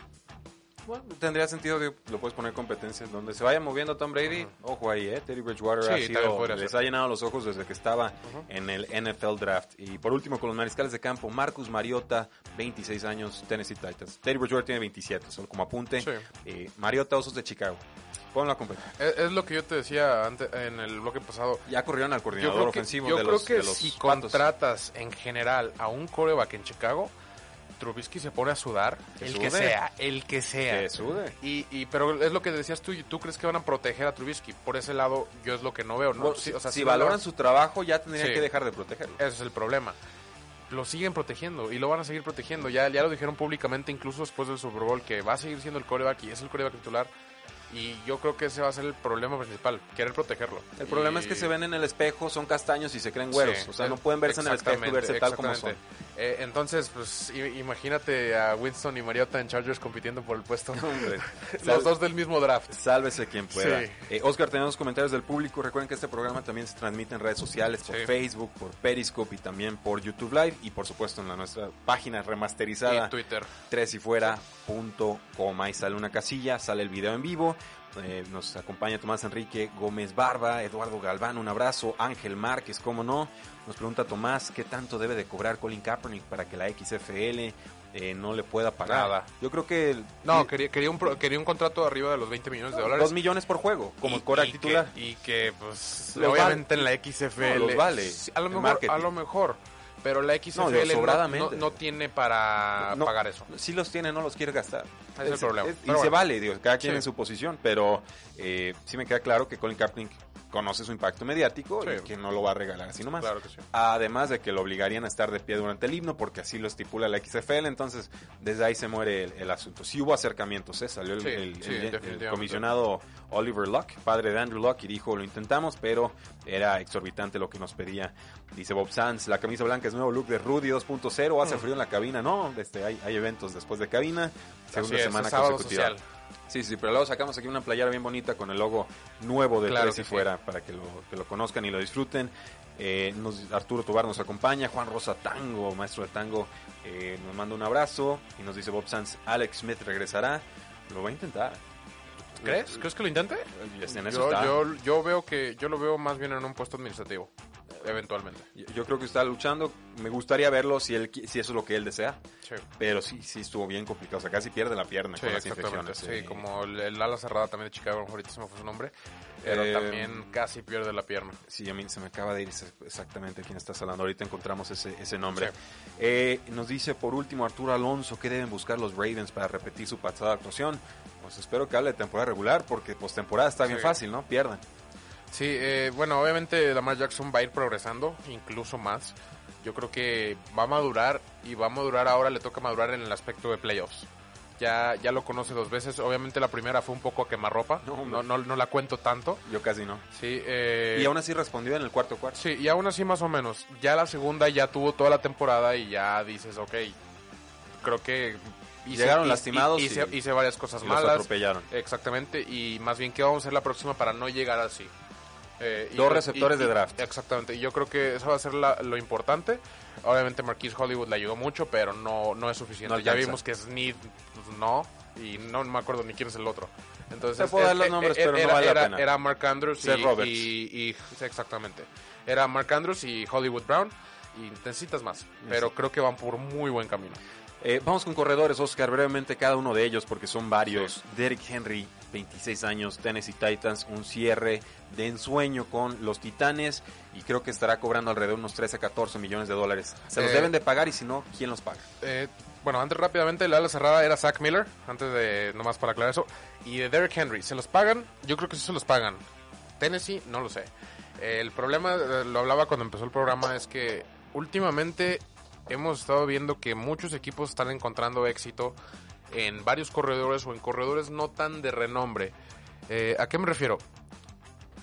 Bueno, tendría sentido que lo puedes poner competencias donde se vaya moviendo Tom Brady. Ojo ahí, ¿eh? Teddy Bridgewater Sí, ha sido, les ha llenado los ojos desde que estaba en el NFL Draft. Y por último, con los mariscales de campo, Marcus Mariota, 26 años, Tennessee Titans. Teddy Bridgewater tiene 27, solo como apunte. Sí. Eh, Mariota, Osos de Chicago. Ponlo a competir. Es, es lo que yo te decía antes en el bloque pasado. Ya corrieron al Yo coordinador creo que, ofensivo yo de creo los, que de los si Patos. contratas en general a un coreback en Chicago, Trubisky se pone a sudar. Que el sude. que sea, el que sea. Que sude. Y, y, pero es lo que decías tú, y tú crees que van a proteger a Trubisky. Por ese lado, yo es lo que no veo. ¿no? Bueno, Sí, si o sea, si valoran su trabajo, ya tendrían Sí. que dejar de protegerlo. Ese es el problema. Lo siguen protegiendo y lo van a seguir protegiendo. Ya, ya lo dijeron públicamente, incluso después del Super Bowl, que va a seguir siendo el coreback y es el coreback titular. Y yo creo que ese va a ser el problema principal, querer protegerlo. El problema Y- es que se ven en el espejo, son castaños y se creen güeros. Sí, o sea, no eh, pueden verse en el espejo y verse tal como son. Eh, entonces, pues imagínate a Winston y Mariota en Chargers compitiendo por el puesto. Hombre, Los dos del mismo draft. Sálvese quien pueda. Sí. Eh, Oscar, tenemos comentarios del público. Recuerden que este programa también se transmite en redes sociales, por Sí. Facebook, por Periscope y también por YouTube Live. Y por supuesto en la nuestra página remasterizada, Y Twitter. tresyfuera.com. Ahí sale una casilla, sale el video en vivo. Eh, nos acompaña Tomás Enrique Gómez Barba, Eduardo Galván, un abrazo, Ángel Márquez, cómo no. Nos pregunta Tomás, ¿qué tanto debe de cobrar Colin Kaepernick para que la XFL eh, no le pueda pagar? Nada. Yo creo que... el- No, quería, quería, un, quería un contrato arriba de los 20 millones de dólares. Dos millones por juego, como Y- Cora y titular. Que, y que, pues, Los obviamente en la XFL. No, los vale. Sí, A lo mejor, a lo mejor. Pero la XFL No, no, sobradamente. no- no tiene para pagar eso. Si los tiene, no los quiere gastar. Ese es el problema. y se vale, digo, cada quien Sí. en su posición, pero eh, sí me queda claro que Colin Kaepernick conoce su impacto mediático y que no lo va a regalar así nomás. Claro que sí. Además de que lo obligarían a estar de pie durante el himno, porque así lo estipula la XFL, entonces desde ahí se muere el, el asunto. Sí hubo acercamientos, ¿eh? salió el, Sí, comisionado Oliver Locke, padre de Andrew Locke, y dijo, lo intentamos, pero era exorbitante lo que nos pedía. Dice Bob Sanz, la camisa blanca es nuevo look de Rudy 2.0, hace Mm. frío en la cabina, no, este, hay, hay eventos después de cabina, segunda es, semana consecutiva. social. Sí, sí, pero luego sacamos aquí una playera bien bonita con el logo nuevo de Claro Tres y sí. Fuera para que lo, que lo conozcan y lo disfruten. Eh, nos- Arturo Tobar nos acompaña, Juan Rosa Tango, maestro de tango, eh, nos manda un abrazo y nos dice Bob Sanz, Alex Smith regresará. Lo va a intentar. ¿Crees? ¿Crees que lo intente? En eso Yo, está. yo, yo veo que yo lo veo más bien en un puesto administrativo, eventualmente. Yo- Yo creo que está luchando. Me gustaría verlo si él si eso es lo que él desea. Sí. Pero sí, sí estuvo bien complicado. O sea, casi pierde la pierna Sí, con las exactamente. infecciones. Sí, como el, el ala cerrada también de Chicago, ahorita se me fue su nombre, pero Eh, también casi pierde la pierna. Sí, a mí se me acaba de ir exactamente quién estás hablando. Ahorita encontramos ese, ese nombre. Eh, nos dice por último Arturo Alonso que deben buscar los Ravens para repetir su pasada actuación. Pues espero que hable de temporada regular porque postemporada está bien fácil, ¿no? Pierdan. Sí, eh, bueno, obviamente Lamar Jackson va a ir progresando, incluso más. Yo creo que va a madurar y va a madurar ahora, le toca madurar en el aspecto de playoffs. Ya, ya lo conoce dos veces, obviamente la primera fue un poco a quemarropa, No, no, no, no la cuento tanto. Yo casi no. Sí, eh, y aún así respondió en el cuarto cuarto. Sí, y aún así más o menos. Ya la segunda ya tuvo toda la temporada y ya dices, ok, creo que... hice- Llegaron hice- lastimados Hice, y- hice varias cosas Y los malas. atropellaron. Exactamente, y más bien, ¿qué vamos a hacer la próxima para no llegar así? Eh, y- Dos receptores y- de y- draft. Exactamente, y yo creo que eso va a ser la- lo importante. Obviamente Marquise Hollywood le ayudó mucho, pero no, no es suficiente. No ya vimos que Snead pues, no, y no me acuerdo ni quién es el otro. Entonces, Te puedo dar los nombres, eh, pero no era, vale la era- pena. Era Mark Andrews y, Roberts. y- y- sí, exactamente. Era Mark Andrews y Hollywood Brown. Y necesitas más, pero creo que van por muy buen camino. Eh, vamos con corredores, Oscar, brevemente cada uno de ellos porque son varios. Derrick Henry, 26 años, Tennessee Titans, un cierre de ensueño con los Titanes y creo que estará cobrando alrededor de unos 13 a 14 millones de dólares. Se los Eh, deben de pagar y si no, ¿quién los paga? Eh, bueno, antes rápidamente, la ala cerrada era Zach Miller, antes de, nomás para aclarar eso. Y de Derrick Henry, ¿se los pagan? Yo creo que sí se los pagan. Tennessee, no lo sé. El problema, eh, lo hablaba cuando empezó el programa, es que últimamente hemos estado viendo que muchos equipos están encontrando éxito en varios corredores o en corredores no tan de renombre. Eh, ¿A qué me refiero?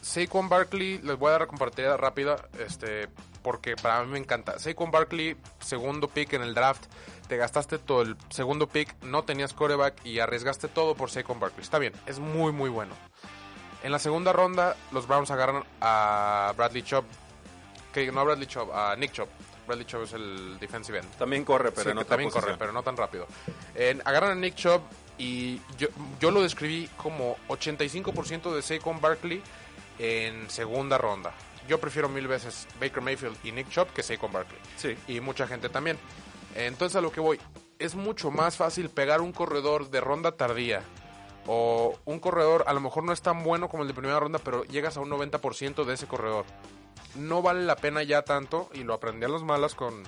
Saquon Barkley, les voy a dar la compartida rápida, este, porque para mí me encanta. Saquon Barkley, segundo pick en el draft, te gastaste todo el segundo pick, no tenías coreback y arriesgaste todo por Saquon Barkley. Está bien, es muy muy bueno. En la segunda ronda, los Browns agarran a Bradley Chubb, que no a Bradley Chubb, a Nick Chubb. Bradley Chubb es el defensive end. También corre, pero Sí, otra también posición. corre, pero no tan rápido. Agarran a Nick Chubb y yo, yo lo describí como 85% de Saquon Barkley en segunda ronda. Yo prefiero mil veces Baker Mayfield y Nick Chubb que Saquon Barkley. Sí. Y mucha gente también. Entonces a lo que voy, es mucho más fácil pegar un corredor de ronda tardía o un corredor a lo mejor no es tan bueno como el de primera ronda, pero llegas a un 90% de ese corredor. No vale la pena ya tanto y lo aprendí a los malos con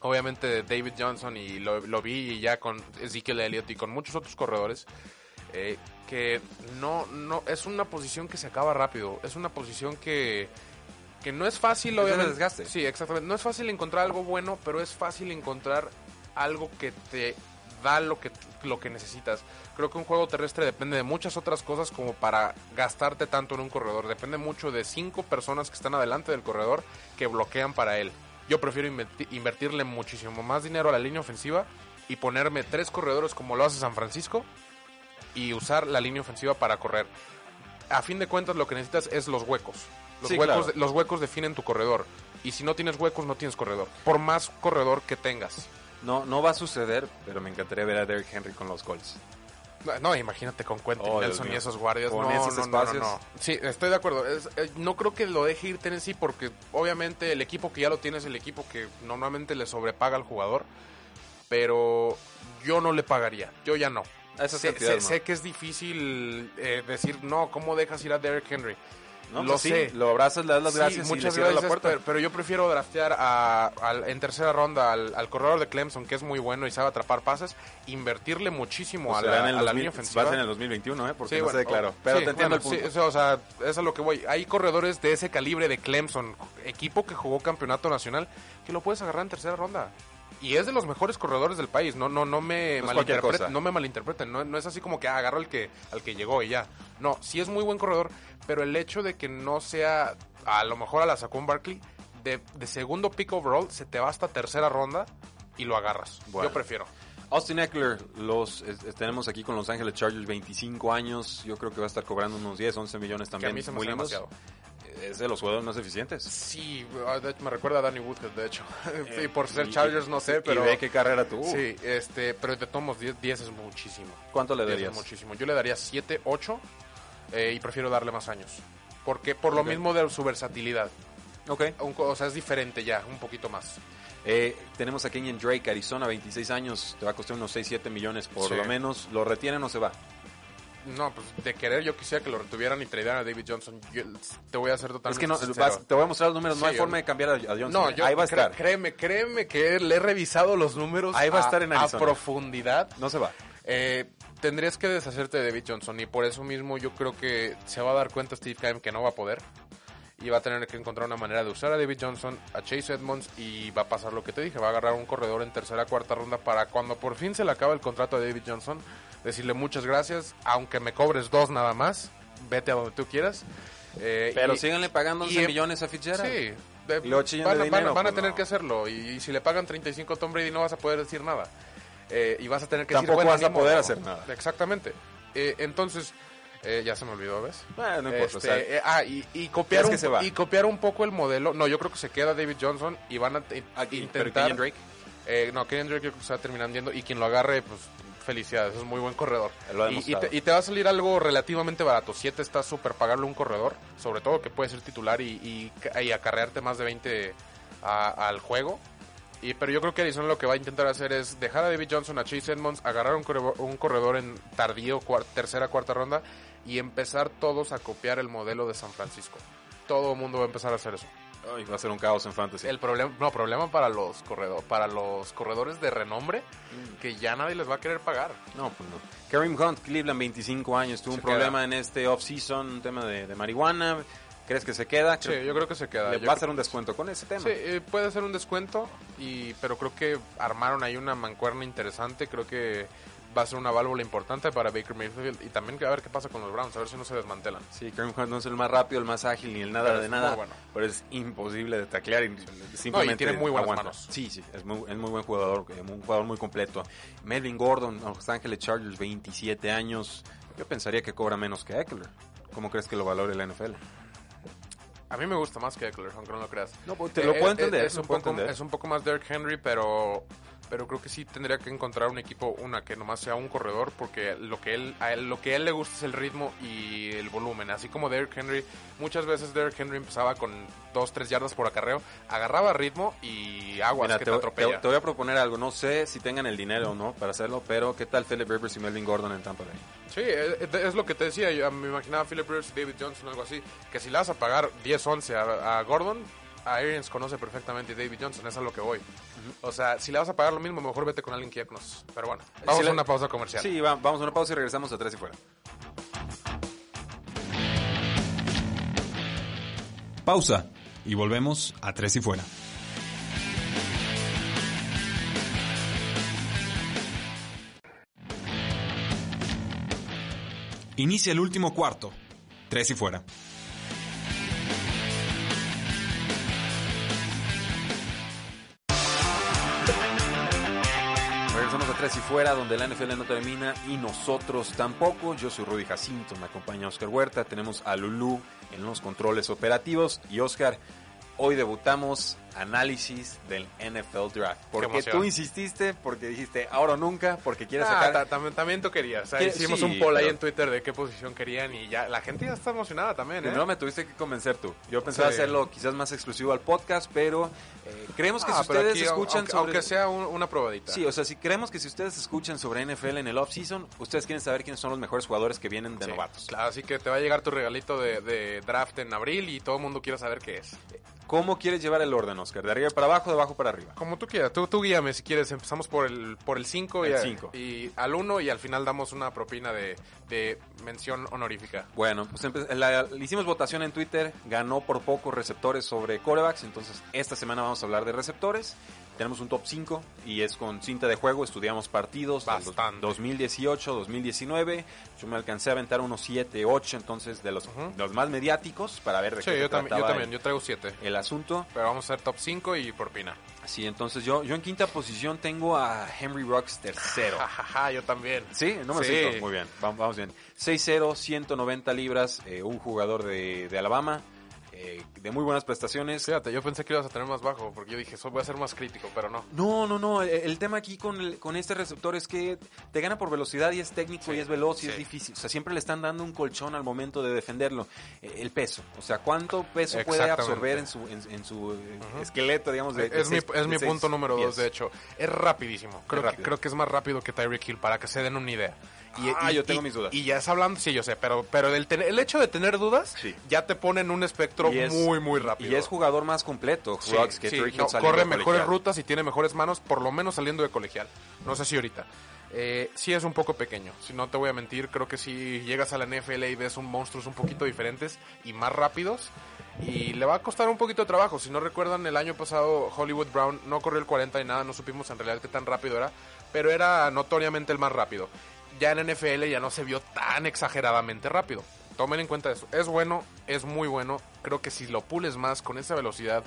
obviamente David Johnson y lo, lo vi ya con Ezekiel Elliott y con muchos otros corredores eh, que no no es una posición que se acaba rápido, es una posición que que no es fácil obviamente desgaste. Sí, exactamente. No es fácil encontrar algo bueno, pero es fácil encontrar algo que te da lo que, lo que necesitas. Creo que un juego terrestre depende de muchas otras cosas como para gastarte tanto en un corredor. Depende mucho de cinco personas que están adelante del corredor que bloquean para él. Yo prefiero inverti- invertirle muchísimo más dinero a la línea ofensiva y ponerme tres corredores como lo hace San Francisco y usar la línea ofensiva para correr. A fin de cuentas lo que necesitas es los huecos. Los, Sí, huecos, claro. los huecos definen tu corredor. Y si no tienes huecos, no tienes corredor. Por más corredor que tengas. No, no va a suceder, pero me encantaría ver a Derrick Henry con los Colts. No, imagínate con Quentin Oh, Nelson y esos guardias. No, esos no, no, no. Sí, estoy de acuerdo. Es- eh, no creo que lo deje ir Tennessee porque obviamente el equipo que ya lo tiene es el equipo que normalmente le sobrepaga al jugador. Pero yo no le pagaría. Yo ya no. Sé, cantidad, sé- no. sé que es difícil eh, decir, no, ¿cómo dejas ir a Derrick Henry? No, lo pues sí, sé. lo abrazas, le das las Sí, gracias y le muchas cierras gracias, la puerta. Pero, pero yo prefiero draftear a, al- en tercera ronda al, al corredor de Clemson, que es muy bueno y sabe atrapar pases, invertirle muchísimo Pues a la, en el a la 2000 línea va ofensiva. a en el 2021, ¿eh? Porque Sí, no bueno, se declaró. oh, Pero sí, te entiendo bueno, el punto. sí, o sea, eso es a lo que voy. Hay corredores de ese calibre de Clemson, equipo que jugó campeonato nacional, que lo puedes agarrar en tercera ronda. Y es de los mejores corredores del país. No, no, no me No malinterpreten. No me malinterpreten. No, no es así como que ah, agarro al que, al que llegó y ya. No, sí es muy buen corredor, pero el hecho de que no sea, a lo mejor a la sacó un Barkley, de, de segundo pick overall, se te va hasta tercera ronda y lo agarras. Bueno. Yo prefiero. Austin Eckler, los es- tenemos aquí con Los Ángeles Chargers 25 años. Yo creo que va a estar cobrando unos 10, 11 millones Que también. a mí se me muy hace demasiado. Es de los jugadores más eficientes. Sí, ah, me recuerda a Danny Woodhead, de hecho. Eh, y por ser y- Chargers no sé, pero... Y ve qué carrera tuvo. Sí, este, pero de tomos 10, 10 es muchísimo. ¿Cuánto le 10 darías? es muchísimo. Yo le daría 7, 8 eh, y prefiero darle más años. Porque por lo mismo de su versatilidad. Ok. Un o sea, es diferente ya, un poquito más. Eh, tenemos a Kenyon Drake, Arizona, 26 años. Te va a costar unos 6, 7 millones por Sí. lo menos. ¿Lo retienen o se va? No, pues de querer yo quisiera que lo retuvieran y tradearan a David Johnson. Yo te voy a hacer totalmente es que no, vas- te voy a mostrar los números. no Sí, hay yo- forma de cambiar a, a Johnson. No, ¿eh? yo, Ahí va a estar. Créeme, créeme que le he revisado los números Ahí va a estar en Arizona. profundidad. No se va. Eh, tendrías que deshacerte de David Johnson y por eso mismo yo creo que se va a dar cuenta Steve Keim que no va a poder y va a tener que encontrar una manera de usar a David Johnson, a Chase Edmonds y va a pasar lo que te dije, va a agarrar un corredor en tercera cuarta ronda para cuando por fin se le acaba el contrato a David Johnson, decirle muchas gracias, aunque me cobres dos nada más, vete a donde tú quieras. Eh, Pero y- síganle pagando 11 y- millones a Fitzgerald. Sí, de- van, de van a- dinero, van a pues, tener no. que hacerlo. Y, y si le pagan 35 a Tom Brady no vas a poder decir nada. Eh, y vas a tener que Tampoco decir, bueno, vas a poder hacer nada. Exactamente. Eh, entonces, eh, ya se me olvidó, ¿ves? No importa. Este, o sea, eh, ah, y, y copiar ¿Crees un, que se va? y copiar un poco el modelo. No, yo creo que se queda David Johnson y van a aquí, pero intentar. Kenyon Drake. Eh, no, Kenyon Drake yo creo que se va a terminar yendo y quien lo agarre, pues felicidades, es muy buen corredor. Y- te, y te va a salir algo relativamente barato. 7 está súper pagarle un corredor, sobre todo que puede ser titular y, y, ca- y acarrearte más de 20 a- al juego. Y, pero yo creo que Arizona lo que va a intentar hacer es dejar a David Johnson, a Chase Edmonds, agarrar un corredor, un corredor en tardío, cuar- tercera, cuarta ronda y empezar todos a copiar el modelo de San Francisco. Todo el mundo va a empezar a hacer eso. Ay, va a ser un caos en fantasy. El problema, no, problema para los corredores, para los corredores de renombre que ya nadie les va a querer pagar. No, pues no. Kareem Hunt, Cleveland, 25 años. Tuvo Se un problema en este off-season, un tema de, de marihuana. ¿Crees que se queda? Sí, yo creo que se queda. Le Yo va a hacer un descuento con ese tema. Sí, eh, puede ser un descuento, y, pero creo que armaron ahí una mancuerna interesante. Creo que va a ser una válvula importante para Baker Mayfield y también a ver qué pasa con los Browns, a ver si no se desmantelan. Sí, Kareem Hunt no es el más rápido, el más ágil, ni el nada Pero de nada. bueno. Pero es imposible de taclear y simplemente tiene muy buenas aguanta. manos. Sí, sí, es muy, es muy buen jugador, eh, un jugador muy completo. Melvin Gordon, Los Ángeles Chargers, 27 años. Yo pensaría que cobra menos que Eckler. ¿Cómo crees que lo valore la NFL? A mí me gusta más que Eckler, aunque no lo creas. No, te lo puedo entender, Es, lo un puedo poco, entender. es un poco más Derrick Henry, pero pero creo que sí tendría que encontrar un equipo, una que nomás sea un corredor, porque lo que él, a él, lo que a él le gusta es el ritmo y el volumen. Así como Derrick Henry, muchas veces Derrick Henry empezaba con 2, 3 yardas por acarreo, agarraba ritmo y aguas Mira, que te, te, te- atropella. te voy a proponer algo. No sé si tengan el dinero o no para hacerlo, pero ¿qué tal Philip Rivers y Melvin Gordon en Tampa Bay? Sí, es, es lo que te decía. Yo me imaginaba Philip Rivers y David Johnson, algo así. Que si le vas a pagar 10-11 a, a Gordon, a Arians conoce perfectamente y David Johnson, es a lo que voy. O sea, si le vas a pagar lo mismo, mejor vete con alguien que ya conoces. Pero bueno, vamos Si a una pausa comercial. Sí, va- vamos a una pausa y regresamos a tres y fuera. Pausa y volvemos a Tres y Fuera. Inicia el último cuarto. Tres y Fuera. Tres y fuera, donde la NFL no termina y nosotros tampoco. Yo soy Rudy Jacinto, me acompaña Oscar Huerta. Tenemos a Lulú en los controles operativos. Y Oscar, hoy debutamos análisis del NFL Draft. Porque tú insististe, porque dijiste ahora o nunca, porque quieres Ah, sacar. ta- también, también tú querías. O sea, ¿Qué? hicimos Sí, un poll ahí en Twitter de qué posición querían y ya la gente ya está emocionada también, ¿eh? Primero me tuviste que convencer tú. Yo pensaba Sí. hacerlo quizás más exclusivo al podcast, pero eh, creemos que Ah, si ustedes aquí, escuchan aunque, sobre... aunque sea un- una probadita. Sí, o sea, si creemos que si ustedes escuchan sobre NFL en el off-season, ustedes quieren saber quiénes son los mejores jugadores que vienen de Sí, novatos. Claro, así que te va a llegar tu regalito de, de draft en abril y todo el mundo quiere saber qué es. ¿Cómo quieres llevar el orden, Oscar? ¿De arriba para abajo de abajo para arriba? Como tú quieras, tú, tú guíame si quieres. Empezamos por el por el 5 y, cinco. y al 1 y al final damos una propina de, de mención honorífica. Bueno, pues la- le hicimos votación en Twitter, ganó por poco receptores sobre corebacks, entonces esta semana vamos a hablar de receptores. Tenemos un top 5 y es con cinta de juego, estudiamos partidos Bastante. 2018, 2019. Yo me alcancé a aventar unos 7, 8, entonces de los, Ujú. de los más mediáticos para ver de Sí, qué se yo, también, yo trataba también, el- yo traigo 7. el asunto. Pero vamos a hacer top 5 y propina. Sí, entonces yo, yo en quinta posición tengo a Henry Rocks tercero. Yo también. Sí, número Sí. 5. Muy bien, vamos, vamos bien. 6'0, 190 libras, eh, un jugador de, de Alabama. Eh, de muy buenas prestaciones. Fíjate, yo pensé que ibas a tener más bajo, porque yo dije, eso voy a ser más crítico, pero no. No, no, no. El, el tema aquí con, el- con este receptor es que te gana por velocidad y es técnico Sí, y es veloz y sí. es difícil. O sea, siempre le están dando un colchón al momento de defenderlo. Eh, el peso. O sea, ¿cuánto peso puede absorber en su, en, en su eh, esqueleto, digamos? De, de es mi, es de mi punto número pies? dos, de hecho. Es rapidísimo. Creo, rápido. Que, creo que es más rápido que Tyreek Hill, para que se den una idea. Ah, yo tengo mis dudas. Y ya es hablando, sí, yo sé, pero, pero el, tener- el hecho de tener dudas Sí. ya te pone en un espectro Y es- muy, muy rápido. Y es jugador más completo, Sí, que sí, no, corre mejores rutas y tiene mejores manos, por lo menos saliendo de colegial. No sé si ahorita. Eh, sí es un poco pequeño, si no te voy a mentir, creo que si llegas a la NFL y ves un monstruos un poquito diferentes y más rápidos, y le va a costar un poquito de trabajo. Si no recuerdan, el año pasado Hollywood Brown no corrió el 40 y nada, no supimos en realidad qué tan rápido era, pero era notoriamente el más rápido. Ya en NFL ya no se vio tan exageradamente rápido. Tomen en cuenta eso. Es bueno, es muy bueno. Creo que si lo pules más con esa velocidad,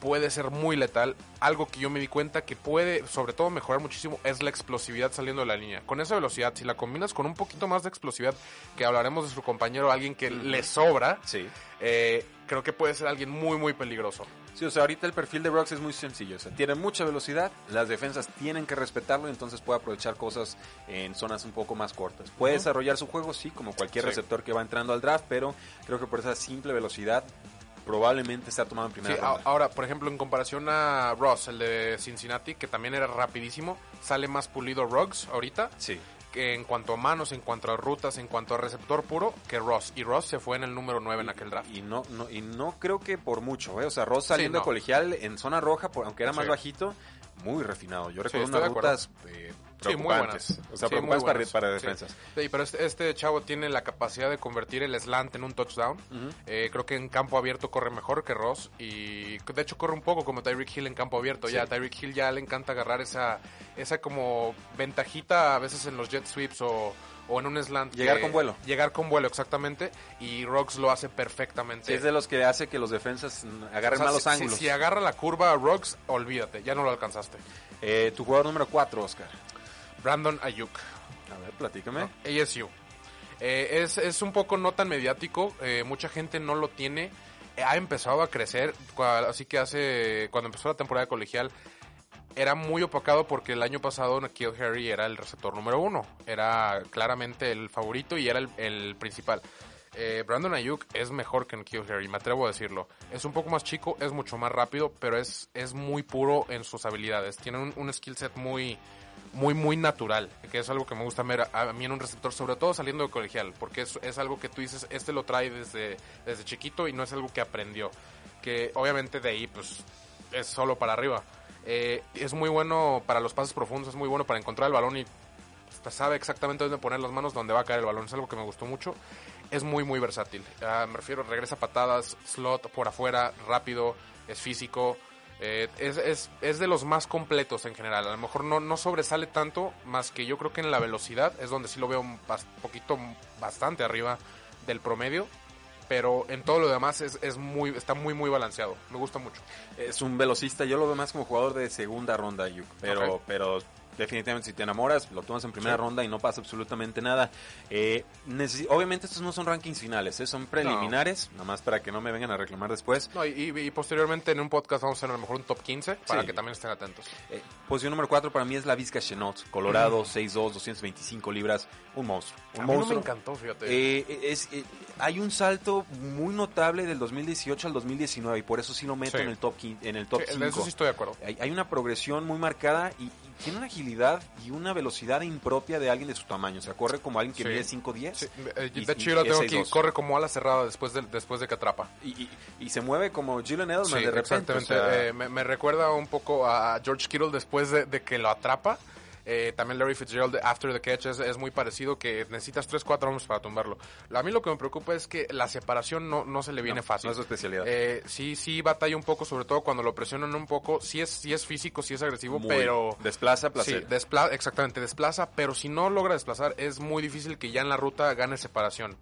puede ser muy letal. Algo que yo me di cuenta que puede, sobre todo, mejorar muchísimo es la explosividad saliendo de la línea. Con esa velocidad, si la combinas con un poquito más de explosividad, que hablaremos de su compañero, alguien que le sobra, Sí. eh, creo que puede ser alguien muy, muy peligroso. Sí, o sea, ahorita el perfil de Ruggs es muy sencillo. O sea, tiene mucha velocidad, las defensas tienen que respetarlo, entonces puede aprovechar cosas en zonas un poco más cortas. Puede desarrollar su juego, sí, como cualquier Sí. receptor que va entrando al draft, pero creo que por esa simple velocidad probablemente sea tomado en primera Sí, ronda. ahora, por ejemplo, en comparación a Ross, el de Cincinnati, que también era rapidísimo, sale más pulido Ruggs ahorita. Sí. En cuanto a manos, en cuanto a rutas, en cuanto a receptor puro, que Ross. Y Ross se fue en el número 9 en aquel draft. Y no, no, y no creo que por mucho, ¿eh? O sea, Ross saliendo no. de colegial en zona roja, por- aunque era más Sí. bajito, muy refinado. Yo recuerdo estoy unas rutas eh, Sí, muy buenas. O sea, Sí, preocupantes muy para, buenas. para defensas. Sí, pero este, este chavo tiene la capacidad de convertir el slant en un touchdown. Eh, creo que en campo abierto corre mejor que Ross. Y de hecho corre un poco como Tyreek Hill en campo abierto. Ya Tyreek Hill ya le encanta agarrar esa, esa como ventajita a veces en los jet sweeps o, o en un slant. Llegar que- con vuelo. Llegar con vuelo, exactamente. Y Ruggs lo hace perfectamente. Sí, es de los que hace que los defensas agarren O sea, malos si- ángulos. Si, agarra la curva a Ruggs, olvídate, ya no lo alcanzaste. Eh, tu jugador número 4, Oscar. Brandon Ayuk. A ver, platícame. ¿no? ASU. Eh, es, es un poco no tan mediático, eh, mucha gente no lo tiene. Eh, ha empezado a crecer, así que hace, cuando empezó la temporada colegial, era muy opacado porque el año pasado Nikhil Harry era el receptor número uno. Era claramente el favorito y era el, el principal. Eh, Brandon Ayuk es mejor que Nikhil Harry, me atrevo a decirlo. Es un poco más chico, es mucho más rápido, pero es, es muy puro en sus habilidades. Tiene un, un skill set muy, muy, muy natural, que es algo que me gusta ver a, mí en un receptor, sobre todo saliendo de colegial, porque es, es algo que tú dices, este lo trae desde, desde chiquito y no es algo que aprendió. Que obviamente de ahí, pues, es solo para arriba. Eh, es muy bueno para los pases profundos, es muy bueno para encontrar el balón y sabe exactamente dónde poner las manos, dónde va a caer el balón. Es algo que me gustó mucho. Es muy, muy versátil. Ah, me refiero, regresa patadas, slot por afuera, rápido, es físico. Eh, es, es, es de los más completos en general. A lo mejor no, no sobresale tanto, más que yo creo que en la velocidad es donde sí lo veo un bas- poquito, bastante arriba del promedio. Pero en todo lo demás es, es muy, está muy, muy balanceado. Me gusta mucho. Es un velocista, yo lo veo más como jugador de segunda ronda, Ayuk. Pero, pero definitivamente si te enamoras, lo tomas en primera Sí. ronda y no pasa absolutamente nada. Eh, obviamente estos no son rankings finales, ¿eh? son preliminares, nada más para que no me vengan a reclamar después. No, y, posteriormente en un podcast vamos a hacer a lo mejor un top 15 para Sí. que también estén atentos. Eh, posición número 4 para mí es la Vizca Chenot, Colorado, 6'2", 225 libras, un monstruo. Un a mí no me monstruo. encantó, fíjate. Eh, es, eh, hay un salto muy notable del 2018 al 2019 y por eso sí lo meto Sí. en el top quin- en el top Sí, en 5. eso sí estoy de acuerdo. Hay, hay una progresión muy marcada y, y tiene una agilidad y una velocidad impropia de alguien de su tamaño. O sea, corre como alguien que mide 5'10 Sí, eh, y- de hecho, yo lo tengo aquí. 6'2". Corre como ala cerrada después de, después de que atrapa. y, y- y se mueve como Julian Edelman de repente. o exactamente. sea, Eh, me, me recuerda un poco a George Kittle después de, de que lo atrapa. Eh, también Larry Fitzgerald de After the Catch es, es muy parecido que necesitas 3-4 hombres para tumbarlo. A mí lo que me preocupa es que la separación no, no se le viene no, fácil. No es su especialidad. Eh, sí, sí batalla un poco, sobre todo cuando lo presionan un poco. Sí es, sí es físico, sí es agresivo, Muy- pero... Desplaza, placer. Sí, despla- exactamente, desplaza, pero si no logra desplazar, es muy difícil que ya en la ruta gane separación.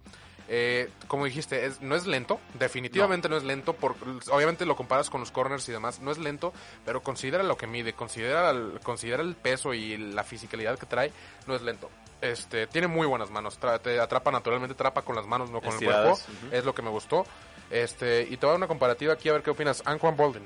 Eh, como dijiste, es, no es lento, definitivamente no. es lento, por, obviamente lo comparas con los corners y demás, no es lento, pero considera lo que mide, considera el, considera el peso y la fisicalidad que trae, no es lento. Este, tiene muy buenas manos. Tra- te atrapa naturalmente, atrapa con las manos, no con Estiradas, el cuerpo. Es lo que me gustó. Este, y te voy a dar una comparativa aquí a ver qué opinas. Anquan Bolden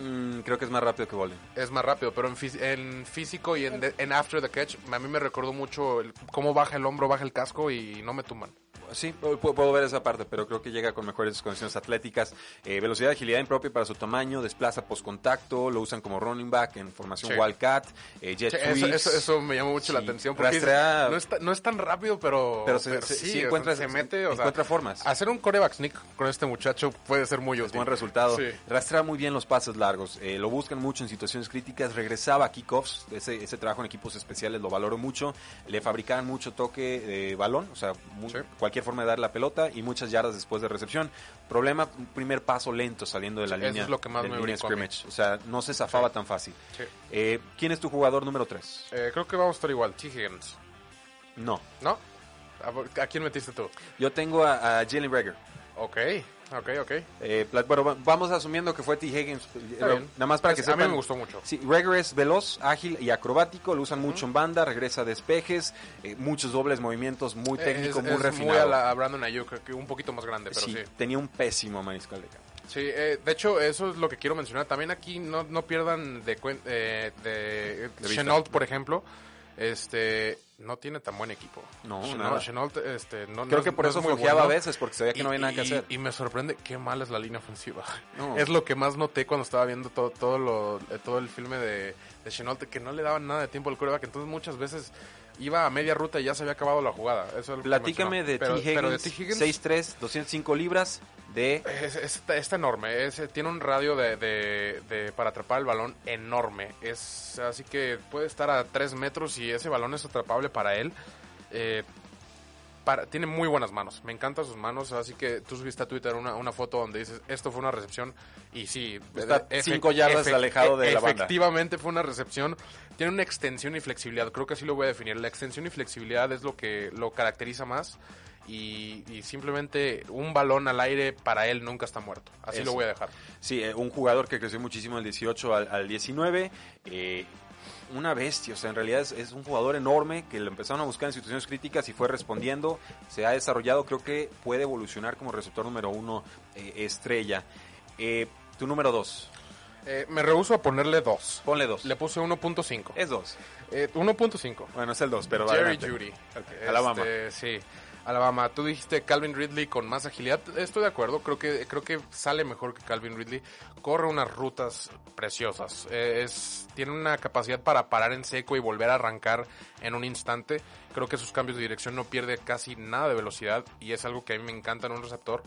Mm, creo que es más rápido que Bolden. es más rápido, pero en, fí- en físico y en, de- en after the catch, a mí me recordó mucho el- cómo baja el hombro, baja el casco y no me tumban. Sí, pu- pu- puedo ver esa parte, pero creo que llega con mejores condiciones atléticas. Eh, velocidad y agilidad impropia para su tamaño, desplaza post contacto, lo usan como running back en formación Sí. Wildcat, eh, jet Sí, eso, sweeps. eso, eso me llamó mucho la atención porque rastrea- no, es, ta- no es tan rápido, pero, Pero se- sí, encuentra- se mete, o sea, encuentra formas. Hacer un coreback sneak con este muchacho puede ser muy Es útil. buen resultado. Rastrea muy bien los pases largos. eh, lo buscan mucho en situaciones críticas. Regresaba a kickoffs. Ese, ese trabajo en equipos especiales lo valoro mucho. Le fabricaban mucho toque de balón, o sea, Sí. Forma de dar la pelota y muchas yardas después de recepción. Problema, un primer paso lento saliendo de la Sí, línea. es lo que más de me línea scrimmage. O sea, no se zafaba tan fácil. Sí. Eh, ¿Quién es tu jugador número 3? Eh, creo que vamos a estar igual. T. Higgins. No. ¿No? ¿A, a quién metiste tú? Yo tengo a, a Jalen Rager. Ok, ok, ok. Eh, bueno, va- vamos asumiendo que fue T. Higgins. Eh. Nada más para que A sepan. mí me gustó mucho. Sí, Rager es veloz, ágil y acrobático, lo usan mucho en banda, regresa a despejes, eh, muchos dobles movimientos, muy técnico, Es- muy es refinado. a, la, a Brandon Ayuk, que un poquito más grande, pero sí, sí. tenía un pésimo mariscal de campo. Sí, eh, de hecho, eso es lo que quiero mencionar. También aquí no, no pierdan de cuenta eh, de, vista. Chenault, por ejemplo. Este no tiene tan buen equipo. No, Chenault, nada. Chenault, este, no, Creo no que por no eso es flojeaba bueno. a veces, porque sabía que no había nada que Y- hacer. Y, me sorprende qué mal es la línea ofensiva. No. Es lo que más noté cuando estaba viendo todo, todo, lo, eh, todo el filme de, de Chenault, que no le daban nada de tiempo al coreback. Entonces muchas veces iba a media ruta y ya se había acabado la jugada. Eso es Platícame de Pero- T. Higgins, pero de T. Higgins 6'3", 205 libras, de... Es, es- está, está enorme, es- tiene un radio de, de- de- para atrapar el balón enorme. Es así que puede estar a 3 metros y ese balón es atrapable para él. Eh, para- tiene muy buenas manos, me encantan sus manos, así que tú subiste a Twitter una, una foto donde dices, esto fue una recepción y sí, Está cinco yardas alejado de la banda. Efectivamente fue una recepción, tiene una extensión y flexibilidad, creo que así lo voy a definir, la extensión y flexibilidad es lo que lo caracteriza más y, y simplemente un balón al aire para él nunca está muerto, así Eso. lo voy a dejar. Sí, eh, un jugador que creció muchísimo del 18 al, al 19. eh, una bestia, o sea, en realidad es, es un jugador enorme que lo empezaron a buscar en situaciones críticas y fue respondiendo. Se ha desarrollado, creo que puede evolucionar como receptor número uno eh, estrella. Eh, tu número dos, Eh, me rehuso a ponerle 2. ponle dos. Le puse 1.5. Es dos. Eh, 1.5. Bueno, es el dos, pero Jerry adelante. Judy. Ok, Este, Alabama. Sí. Alabama. Tú dijiste Calvin Ridley con más agilidad. Estoy de acuerdo. Creo que creo que sale mejor que Calvin Ridley. Corre unas rutas preciosas. Eh, es tiene una capacidad para parar en seco y volver a arrancar en un instante. Creo que sus cambios de dirección no pierde casi nada de velocidad y es algo que a mí me encanta en un receptor.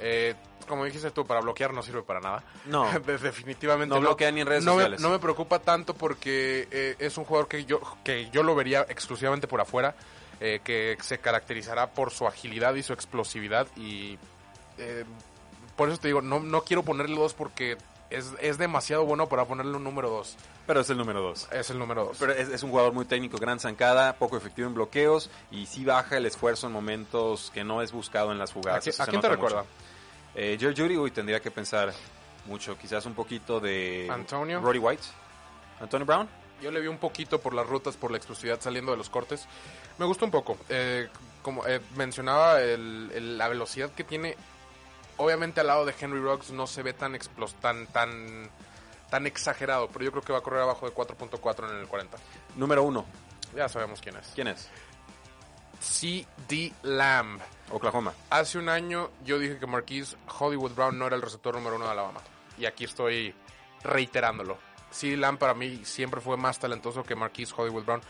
Eh, como dijiste tú, para bloquear no sirve para nada. No. De- Definitivamente No bloquea ni en redes no me- sociales. no me preocupa tanto porque eh, es un jugador que yo, que yo lo vería exclusivamente por afuera, eh, que se caracterizará por su agilidad y su explosividad y eh, por eso te digo, no, no quiero ponerle dos porque es, es demasiado bueno para ponerle un número dos. Pero es el número dos. Es el número dos. Pero es, es un jugador muy técnico, gran zancada, poco efectivo en bloqueos y sí baja el esfuerzo en momentos que no es buscado en las ¿A, jugadas. a quién te recuerda? Eh, Jerry Judy, uy, tendría que pensar mucho, quizás un poquito de Antonio. Roddy White, Antonio Brown. Yo le vi un poquito por las rutas, por la explosividad saliendo de los cortes. Me gustó un poco. Eh, como eh, mencionaba, el- el- la velocidad que tiene, obviamente al lado de Henry Ruggs no se ve tan explos tan tan tan exagerado, pero yo creo que va a correr abajo de 4.4 en el 40. Número uno, Ya sabemos quién es. ¿quién es? C.D. Lamb. Oklahoma. Hace un año yo dije que Marquise Hollywood Brown no era el receptor número uno de Alabama. Y aquí estoy reiterándolo. C.D. Lamb para mí siempre fue más talentoso que Marquise Hollywood Brown.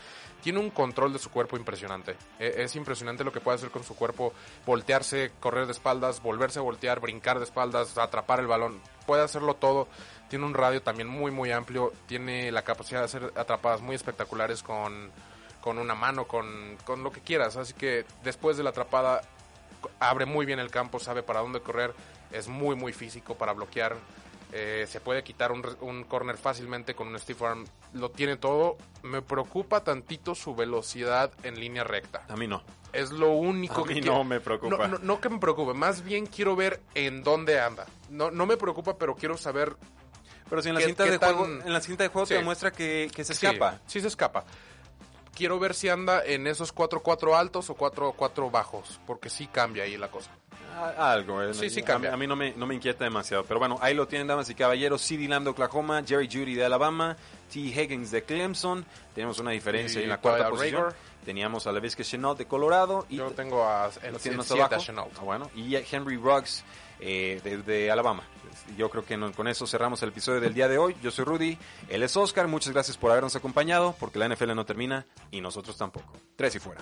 Tiene un control de su cuerpo impresionante. E- Es impresionante lo que puede hacer con su cuerpo. Voltearse, correr de espaldas, volverse a voltear, brincar de espaldas, atrapar el balón. Puede hacerlo todo. Tiene un radio también muy, muy amplio. Tiene la capacidad de hacer atrapadas muy espectaculares con, con una mano, con, con lo que quieras. Así que después de la atrapada abre muy bien el campo, sabe para dónde correr, es muy muy físico para bloquear, eh, se puede quitar un, un corner fácilmente con un stiff arm, lo tiene todo. Me preocupa tantito su velocidad en línea recta. A mí no. Es lo único A que mí quiero- no me preocupa. No, no, no que me preocupe, más bien quiero ver en dónde anda. No, no me preocupa, pero quiero saber Pero si en la ¿Qué- cinta qué de tan- juego, en la cinta de juego Sí. te demuestra que, que se Sí, escapa. Sí, se escapa. quiero ver si anda en esos 4-4 altos o 4-4 bajos, porque sí cambia ahí la cosa. Algo, eh, Sí, sí a- cambia. A, mí no me, no me inquieta demasiado. Pero bueno, ahí lo tienen, damas y caballeros. CD Lamb de Oklahoma, Jerry Judy de Alabama, T. Higgins de Clemson. Tenemos una diferencia Y en la cuarta posición. Rager. Teníamos a Levisque Chenault de Colorado. Y Yo tengo a, en, lo tienen en más 7 a abajo. Chenault. Ah, bueno, y a Henry Ruggs eh, de, de Alabama. Yo creo que no- con eso cerramos el episodio del día de hoy. Yo soy Rudy, él es Oscar. Muchas gracias por habernos acompañado, porque la NFL no termina y nosotros tampoco. Tres y fuera.